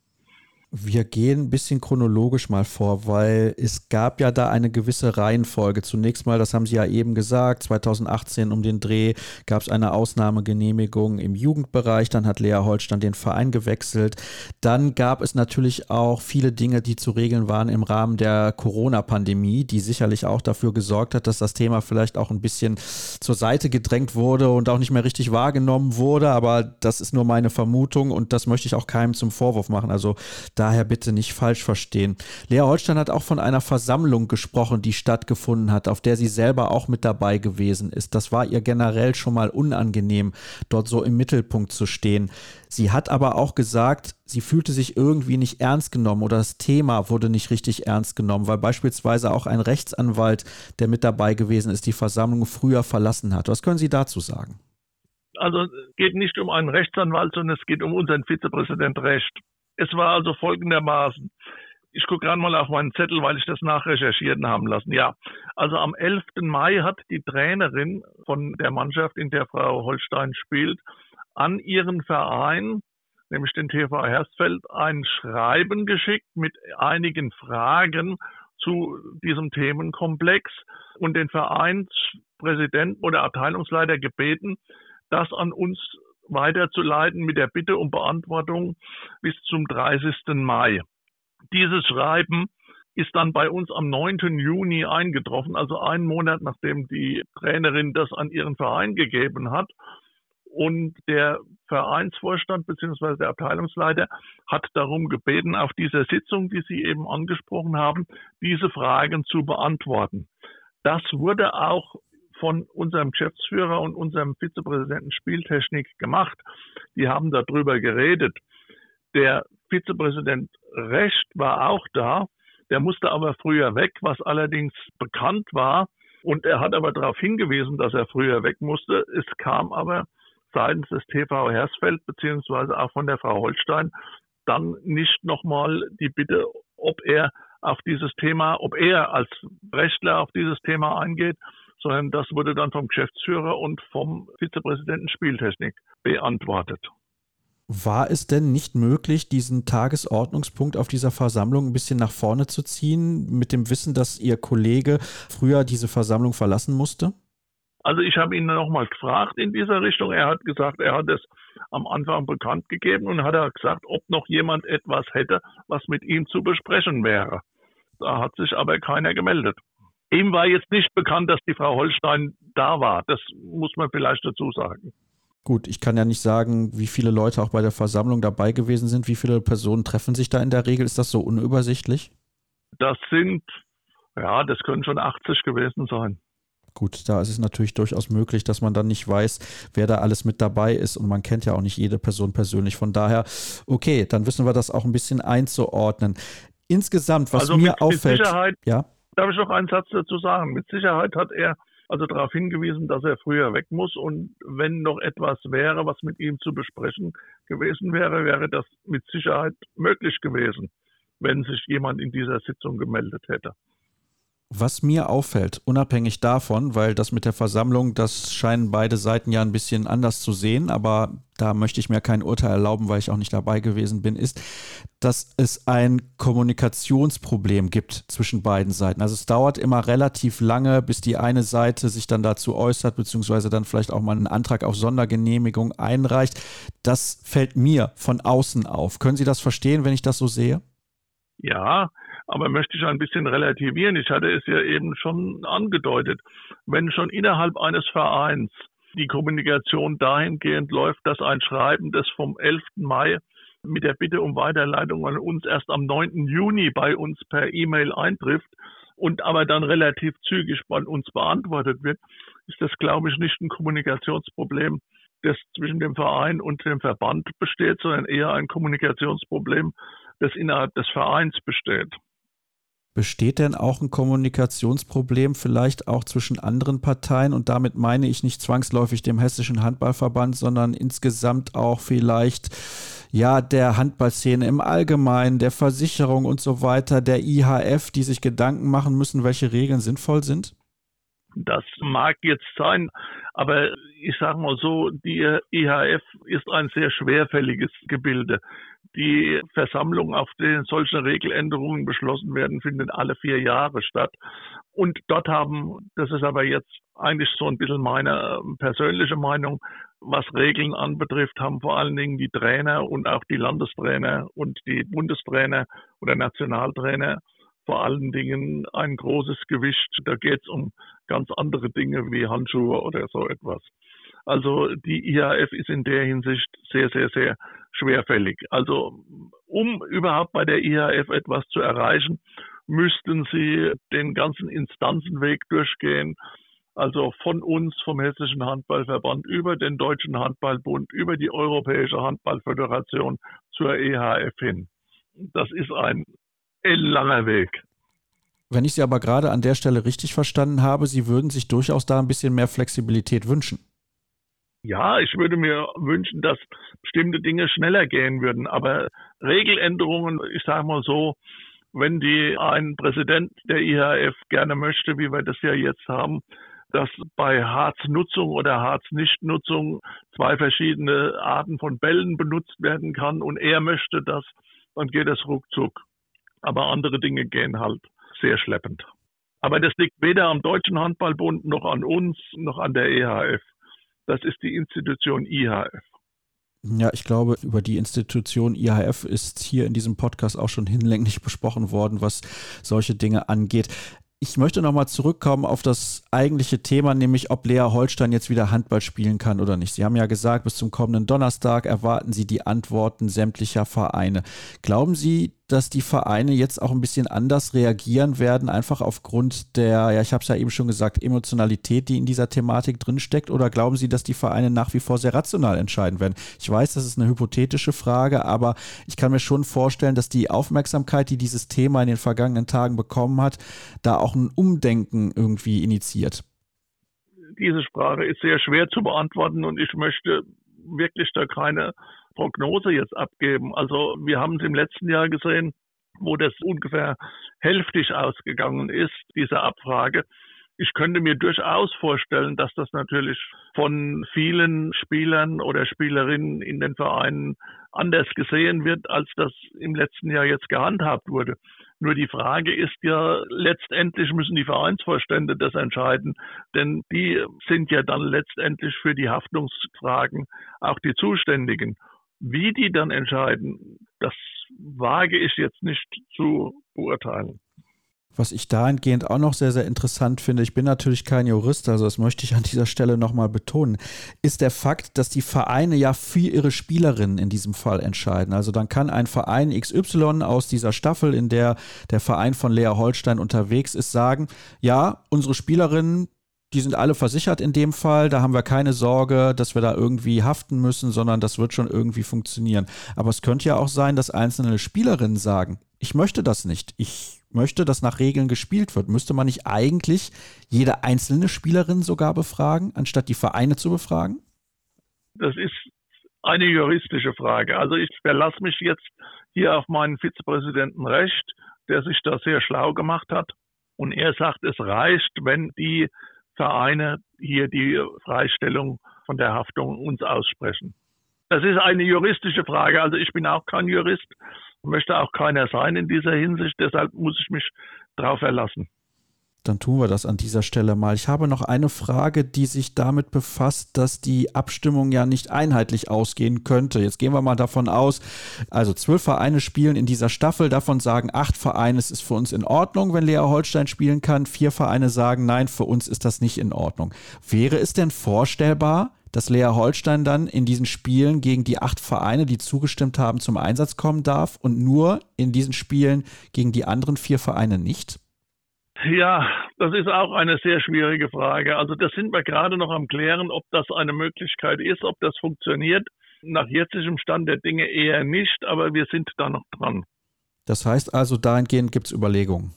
Wir gehen ein bisschen chronologisch mal vor, weil es gab ja da eine gewisse Reihenfolge. Zunächst mal, das haben Sie ja eben gesagt, 2018 um den Dreh gab es eine Ausnahmegenehmigung im Jugendbereich. Dann hat Lea Holstein den Verein gewechselt. Dann gab es natürlich auch viele Dinge, die zu regeln waren im Rahmen der Corona-Pandemie, die sicherlich auch dafür gesorgt hat, dass das Thema vielleicht auch ein bisschen zur Seite gedrängt wurde und auch nicht mehr richtig wahrgenommen wurde. Aber das ist nur meine Vermutung und das möchte ich auch keinem zum Vorwurf machen. Also da Daher bitte nicht falsch verstehen. Lea Holstein hat auch von einer Versammlung gesprochen, die stattgefunden hat, auf der sie selber auch mit dabei gewesen ist. Das war ihr generell schon mal unangenehm, dort so im Mittelpunkt zu stehen. Sie hat aber auch gesagt, sie fühlte sich irgendwie nicht ernst genommen oder das Thema wurde nicht richtig ernst genommen, weil beispielsweise auch ein Rechtsanwalt, der mit dabei gewesen ist, die Versammlung früher verlassen hat. Was können Sie dazu sagen? Also es geht nicht um einen Rechtsanwalt, sondern es geht um unseren Vizepräsident Recht. Es war also folgendermaßen. Ich gucke gerade mal auf meinen Zettel, weil ich das nachrecherchieren haben lassen. Ja, also am 11. Mai hat die Trainerin von der Mannschaft, in der Frau Holstein spielt, an ihren Verein, nämlich den TV Hersfeld, ein Schreiben geschickt mit einigen Fragen zu diesem Themenkomplex und den Vereinspräsidenten oder Abteilungsleiter gebeten, das an uns weiterzuleiten mit der Bitte um Beantwortung bis zum 30. Mai. Dieses Schreiben ist dann bei uns am 9. Juni eingetroffen, also einen Monat nachdem die Trainerin das an ihren Verein gegeben hat. Und der Vereinsvorstand bzw. der Abteilungsleiter hat darum gebeten, auf dieser Sitzung, die Sie eben angesprochen haben, diese Fragen zu beantworten. Das wurde auch von unserem Geschäftsführer und unserem Vizepräsidenten Spieltechnik gemacht. Die haben darüber geredet. Der Vizepräsident Recht war auch da. Der musste aber früher weg, was allerdings bekannt war. Und er hat aber darauf hingewiesen, dass er früher weg musste. Es kam aber seitens des TV Hersfeld beziehungsweise auch von der Frau Holstein dann nicht nochmal die Bitte, ob er auf dieses Thema, ob er als Rechtler auf dieses Thema eingeht sondern das wurde dann vom Geschäftsführer und vom Vizepräsidenten Spieltechnik beantwortet. War es denn nicht möglich, diesen Tagesordnungspunkt auf dieser Versammlung ein bisschen nach vorne zu ziehen, mit dem Wissen, dass Ihr Kollege früher diese Versammlung verlassen musste? Also ich habe ihn nochmal gefragt in dieser Richtung. Er hat gesagt, er hat es am Anfang bekannt gegeben und hat er gesagt, ob noch jemand etwas hätte, was mit ihm zu besprechen wäre. Da hat sich aber keiner gemeldet. Ihm war jetzt nicht bekannt, dass die Frau Holstein da war. Das muss man vielleicht dazu sagen. Gut, ich kann ja nicht sagen, wie viele Leute auch bei der Versammlung dabei gewesen sind. Wie viele Personen treffen sich da in der Regel? Ist das so unübersichtlich? Das sind, ja, das können schon 80 gewesen sein. Gut, da ist es natürlich durchaus möglich, dass man dann nicht weiß, wer da alles mit dabei ist und man kennt ja auch nicht jede Person persönlich. Von daher, okay, dann wissen wir das auch ein bisschen einzuordnen. Insgesamt, was also mir mit, auffällt, mit Sicherheit, ja. Darf ich noch einen Satz dazu sagen? Mit Sicherheit hat er also darauf hingewiesen, dass er früher weg muss und wenn noch etwas wäre, was mit ihm zu besprechen gewesen wäre, wäre das mit Sicherheit möglich gewesen, wenn sich jemand in dieser Sitzung gemeldet hätte. Was mir auffällt, unabhängig davon, weil das mit der Versammlung, das scheinen beide Seiten ja ein bisschen anders zu sehen, aber da möchte ich mir kein Urteil erlauben, weil ich auch nicht dabei gewesen bin, ist, dass es ein Kommunikationsproblem gibt zwischen beiden Seiten. Also es dauert immer relativ lange, bis die eine Seite sich dann dazu äußert, beziehungsweise dann vielleicht auch mal einen Antrag auf Sondergenehmigung einreicht. Das fällt mir von außen auf. Können Sie das verstehen, wenn ich das so sehe? Ja, aber möchte ich ein bisschen relativieren. Ich hatte es ja eben schon angedeutet. Wenn schon innerhalb eines Vereins die Kommunikation dahingehend läuft, dass ein Schreiben, das vom 11. Mai mit der Bitte um Weiterleitung an uns erst am 9. Juni bei uns per E-Mail eintrifft und aber dann relativ zügig bei uns beantwortet wird, ist das, glaube ich, nicht ein Kommunikationsproblem, das zwischen dem Verein und dem Verband besteht, sondern eher ein Kommunikationsproblem, das innerhalb des Vereins besteht. Besteht denn auch ein Kommunikationsproblem vielleicht auch zwischen anderen Parteien? Und damit meine ich nicht zwangsläufig dem Hessischen Handballverband, sondern insgesamt auch vielleicht ja der Handballszene im Allgemeinen, der Versicherung und so weiter, der IHF, die sich Gedanken machen müssen, welche Regeln sinnvoll sind? Das mag jetzt sein, aber ich sage mal so, die IHF ist ein sehr schwerfälliges Gebilde. Die Versammlung, auf denen solche Regeländerungen beschlossen werden, findet alle vier Jahre statt. Und dort haben, das ist aber jetzt eigentlich so ein bisschen meine ähm, persönliche Meinung, was Regeln anbetrifft, haben vor allen Dingen die Trainer und auch die Landestrainer und die Bundestrainer oder Nationaltrainer vor allen Dingen ein großes Gewicht. Da geht es um ganz andere Dinge wie Handschuhe oder so etwas. Also die IAF ist in der Hinsicht sehr, sehr, sehr schwerfällig. Also um überhaupt bei der IAF etwas zu erreichen, müssten sie den ganzen Instanzenweg durchgehen. Also von uns, vom Hessischen Handballverband, über den Deutschen Handballbund, über die Europäische Handballföderation zur EHF hin. Das ist ein ellenlanger Weg. Wenn ich Sie aber gerade an der Stelle richtig verstanden habe, Sie würden sich durchaus da ein bisschen mehr Flexibilität wünschen. Ja, ich würde mir wünschen, dass bestimmte Dinge schneller gehen würden. Aber Regeländerungen, ich sage mal so, wenn die ein Präsident der IHF gerne möchte, wie wir das ja jetzt haben, dass bei Harznutzung oder Harznichtnutzung zwei verschiedene Arten von Bällen benutzt werden kann und er möchte das, dann geht es ruckzuck. Aber andere Dinge gehen halt sehr schleppend. Aber das liegt weder am Deutschen Handballbund noch an uns noch an der EHF. Das ist die Institution IHF. Ja, ich glaube, über die Institution IHF ist hier in diesem Podcast auch schon hinlänglich besprochen worden, was solche Dinge angeht. Ich möchte nochmal zurückkommen auf das eigentliche Thema, nämlich ob Lea Holstein jetzt wieder Handball spielen kann oder nicht. Sie haben ja gesagt, bis zum kommenden Donnerstag erwarten Sie die Antworten sämtlicher Vereine. Glauben Sie, dass die Vereine jetzt auch ein bisschen anders reagieren werden, einfach aufgrund der, ja, ich habe es ja eben schon gesagt, Emotionalität, die in dieser Thematik drinsteckt? Oder glauben Sie, dass die Vereine nach wie vor sehr rational entscheiden werden? Ich weiß, das ist eine hypothetische Frage, aber ich kann mir schon vorstellen, dass die Aufmerksamkeit, die dieses Thema in den vergangenen Tagen bekommen hat, da auch ein Umdenken irgendwie initiiert. Diese Frage ist sehr schwer zu beantworten und ich möchte wirklich da keine Prognose jetzt abgeben. Also wir haben es im letzten Jahr gesehen, wo das ungefähr hälftig ausgegangen ist, diese Abfrage. Ich könnte mir durchaus vorstellen, dass das natürlich von vielen Spielern oder Spielerinnen in den Vereinen anders gesehen wird, als das im letzten Jahr jetzt gehandhabt wurde. Nur die Frage ist ja, letztendlich müssen die Vereinsvorstände das entscheiden, denn die sind ja dann letztendlich für die Haftungsfragen auch die Zuständigen. Wie die dann entscheiden, das wage ich jetzt nicht zu beurteilen. Was ich dahingehend auch noch sehr, sehr interessant finde, ich bin natürlich kein Jurist, also das möchte ich an dieser Stelle nochmal betonen, ist der Fakt, dass die Vereine ja für ihre Spielerinnen in diesem Fall entscheiden. Also dann kann ein Verein XY aus dieser Staffel, in der der Verein von Lea Holstein unterwegs ist, sagen, ja, unsere Spielerinnen, die sind alle versichert in dem Fall. Da haben wir keine Sorge, dass wir da irgendwie haften müssen, sondern das wird schon irgendwie funktionieren. Aber es könnte ja auch sein, dass einzelne Spielerinnen sagen, ich möchte das nicht. Ich möchte, dass nach Regeln gespielt wird. Müsste man nicht eigentlich jede einzelne Spielerin sogar befragen, anstatt die Vereine zu befragen? Das ist eine juristische Frage. Also ich verlasse mich jetzt hier auf meinen Vizepräsidenten Recht, der sich da sehr schlau gemacht hat Und er sagt, es reicht, wenn die Vereine hier die Freistellung von der Haftung uns aussprechen. Das ist eine juristische Frage. Also ich bin auch kein Jurist, möchte auch keiner sein in dieser Hinsicht. Deshalb muss ich mich darauf verlassen dann tun wir das an dieser Stelle mal. Ich habe noch eine Frage, die sich damit befasst, dass die Abstimmung ja nicht einheitlich ausgehen könnte. Jetzt gehen wir mal davon aus, also zwölf Vereine spielen in dieser Staffel, davon sagen acht Vereine, es ist für uns in Ordnung, wenn Lea Holstein spielen kann. Vier Vereine sagen, nein, für uns ist das nicht in Ordnung. Wäre es denn vorstellbar, dass Lea Holstein dann in diesen Spielen gegen die acht Vereine, die zugestimmt haben, zum Einsatz kommen darf und nur in diesen Spielen gegen die anderen vier Vereine nicht? Ja, das ist auch eine sehr schwierige Frage. Also das sind wir gerade noch am Klären, ob das eine Möglichkeit ist, ob das funktioniert. Nach jetzigem Stand der Dinge eher nicht, aber wir sind da noch dran. Das heißt also, dahingehend gibt es Überlegungen.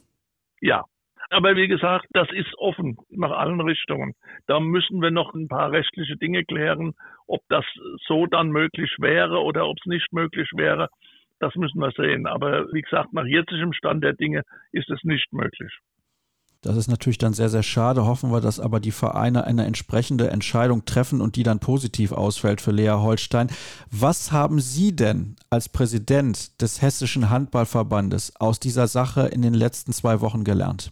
Ja, aber wie gesagt, das ist offen nach allen Richtungen. Da müssen wir noch ein paar rechtliche Dinge klären, ob das so dann möglich wäre oder ob es nicht möglich wäre. Das müssen wir sehen. Aber wie gesagt, nach jetzigem Stand der Dinge ist es nicht möglich. Das ist natürlich dann sehr, sehr schade. Hoffen wir, dass aber die Vereine eine entsprechende Entscheidung treffen und die dann positiv ausfällt für Lea Holstein. Was haben Sie denn als Präsident des Hessischen Handballverbandes aus dieser Sache in den letzten zwei Wochen gelernt?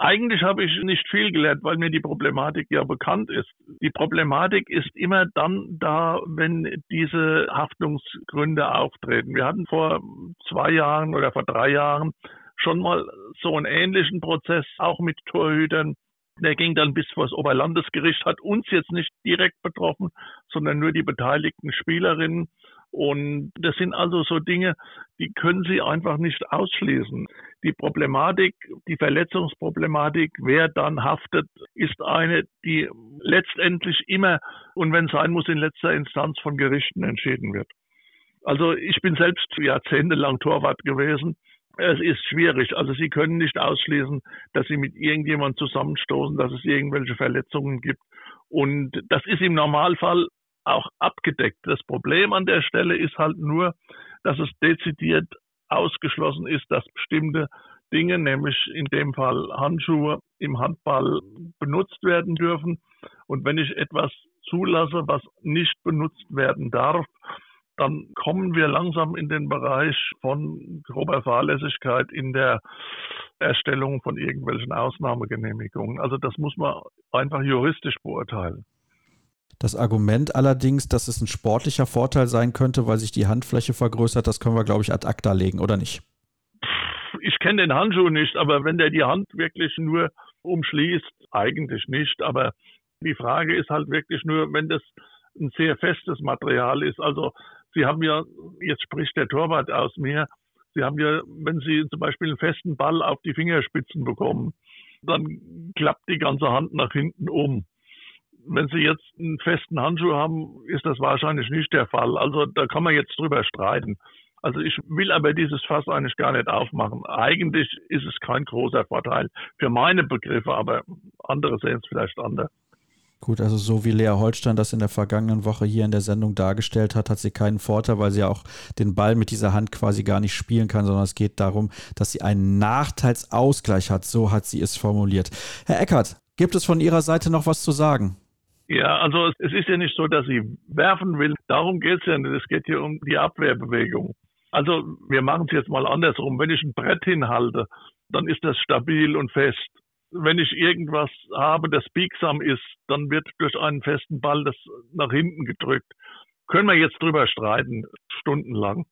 Eigentlich habe ich nicht viel gelernt, weil mir die Problematik ja bekannt ist. Die Problematik ist immer dann da, wenn diese Haftungsgründe auftreten. Wir hatten vor zwei Jahren oder vor drei Jahren schon mal so einen ähnlichen Prozess, auch mit Torhütern. Der ging dann bis vor das Oberlandesgericht, hat uns jetzt nicht direkt betroffen, sondern nur die beteiligten Spielerinnen. Und das sind also so Dinge, die können Sie einfach nicht ausschließen. Die Problematik, die Verletzungsproblematik, wer dann haftet, ist eine, die letztendlich immer und wenn es sein muss, in letzter Instanz von Gerichten entschieden wird. Also ich bin selbst jahrzehntelang Torwart gewesen es ist schwierig. Also Sie können nicht ausschließen, dass Sie mit irgendjemandem zusammenstoßen, dass es irgendwelche Verletzungen gibt. Und das ist im Normalfall auch abgedeckt. Das Problem an der Stelle ist halt nur, dass es dezidiert ausgeschlossen ist, dass bestimmte Dinge, nämlich in dem Fall Handschuhe im Handball benutzt werden dürfen. Und wenn ich etwas zulasse, was nicht benutzt werden darf, dann kommen wir langsam in den Bereich von grober Fahrlässigkeit in der Erstellung von irgendwelchen Ausnahmegenehmigungen. Also das muss man einfach juristisch beurteilen. Das Argument allerdings, dass es ein sportlicher Vorteil sein könnte, weil sich die Handfläche vergrößert, das können wir, glaube ich, ad acta legen, oder nicht? Ich kenne den Handschuh nicht, aber wenn der die Hand wirklich nur umschließt, eigentlich nicht. Aber die Frage ist halt wirklich nur, wenn das ein sehr festes Material ist. Also Sie haben ja, jetzt spricht der Torwart aus mir, Sie haben ja, wenn Sie zum Beispiel einen festen Ball auf die Fingerspitzen bekommen, dann klappt die ganze Hand nach hinten um. Wenn Sie jetzt einen festen Handschuh haben, ist das wahrscheinlich nicht der Fall. Also da kann man jetzt drüber streiten. Also ich will aber dieses Fass eigentlich gar nicht aufmachen. Eigentlich ist es kein großer Vorteil für meine Begriffe, aber andere sehen es vielleicht anders. Gut, also so wie Lea Holstein das in der vergangenen Woche hier in der Sendung dargestellt hat, hat sie keinen Vorteil, weil sie ja auch den Ball mit dieser Hand quasi gar nicht spielen kann, sondern es geht darum, dass sie einen Nachteilsausgleich hat. So hat sie es formuliert. Herr Eckert, gibt es von Ihrer Seite noch was zu sagen? Ja, also es ist ja nicht so, dass sie werfen will. Darum geht es ja nicht. Es geht hier um die Abwehrbewegung. Also wir machen es jetzt mal andersrum. Wenn ich ein Brett hinhalte, dann ist das stabil und fest wenn ich irgendwas habe, das biegsam ist, dann wird durch einen festen Ball das nach hinten gedrückt. Können wir jetzt drüber streiten, stundenlang.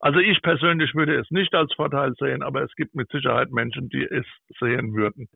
Also ich persönlich würde es nicht als Vorteil sehen, aber es gibt mit Sicherheit Menschen, die es sehen würden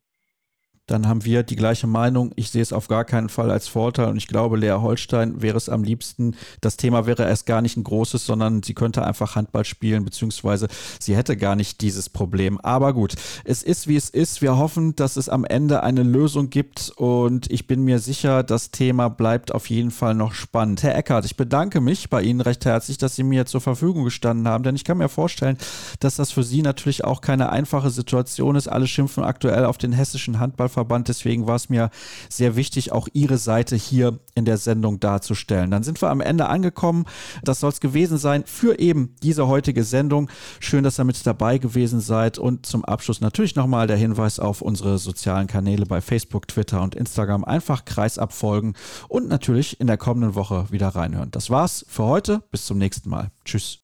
dann haben wir die gleiche Meinung. Ich sehe es auf gar keinen Fall als Vorteil und ich glaube, Lea Holstein wäre es am liebsten. Das Thema wäre erst gar nicht ein großes, sondern sie könnte einfach Handball spielen, beziehungsweise sie hätte gar nicht dieses Problem. Aber gut, es ist wie es ist. Wir hoffen, dass es am Ende eine Lösung gibt und ich bin mir sicher, das Thema bleibt auf jeden Fall noch spannend. Herr Eckert, ich bedanke mich bei Ihnen recht herzlich, dass Sie mir zur Verfügung gestanden haben, denn ich kann mir vorstellen, dass das für Sie natürlich auch keine einfache Situation ist. Alle schimpfen aktuell auf den hessischen Handball Dachverband. Deswegen war es mir sehr wichtig, auch Ihre Seite hier in der Sendung darzustellen. Dann sind wir am Ende angekommen. Das soll es gewesen sein für eben diese heutige Sendung. Schön, dass ihr mit dabei gewesen seid. Und zum Abschluss natürlich nochmal der Hinweis auf unsere sozialen Kanäle bei Facebook, Twitter und Instagram. Einfach Kreis abfolgen und natürlich in der kommenden Woche wieder reinhören. Das war's für heute. Bis zum nächsten Mal. Tschüss.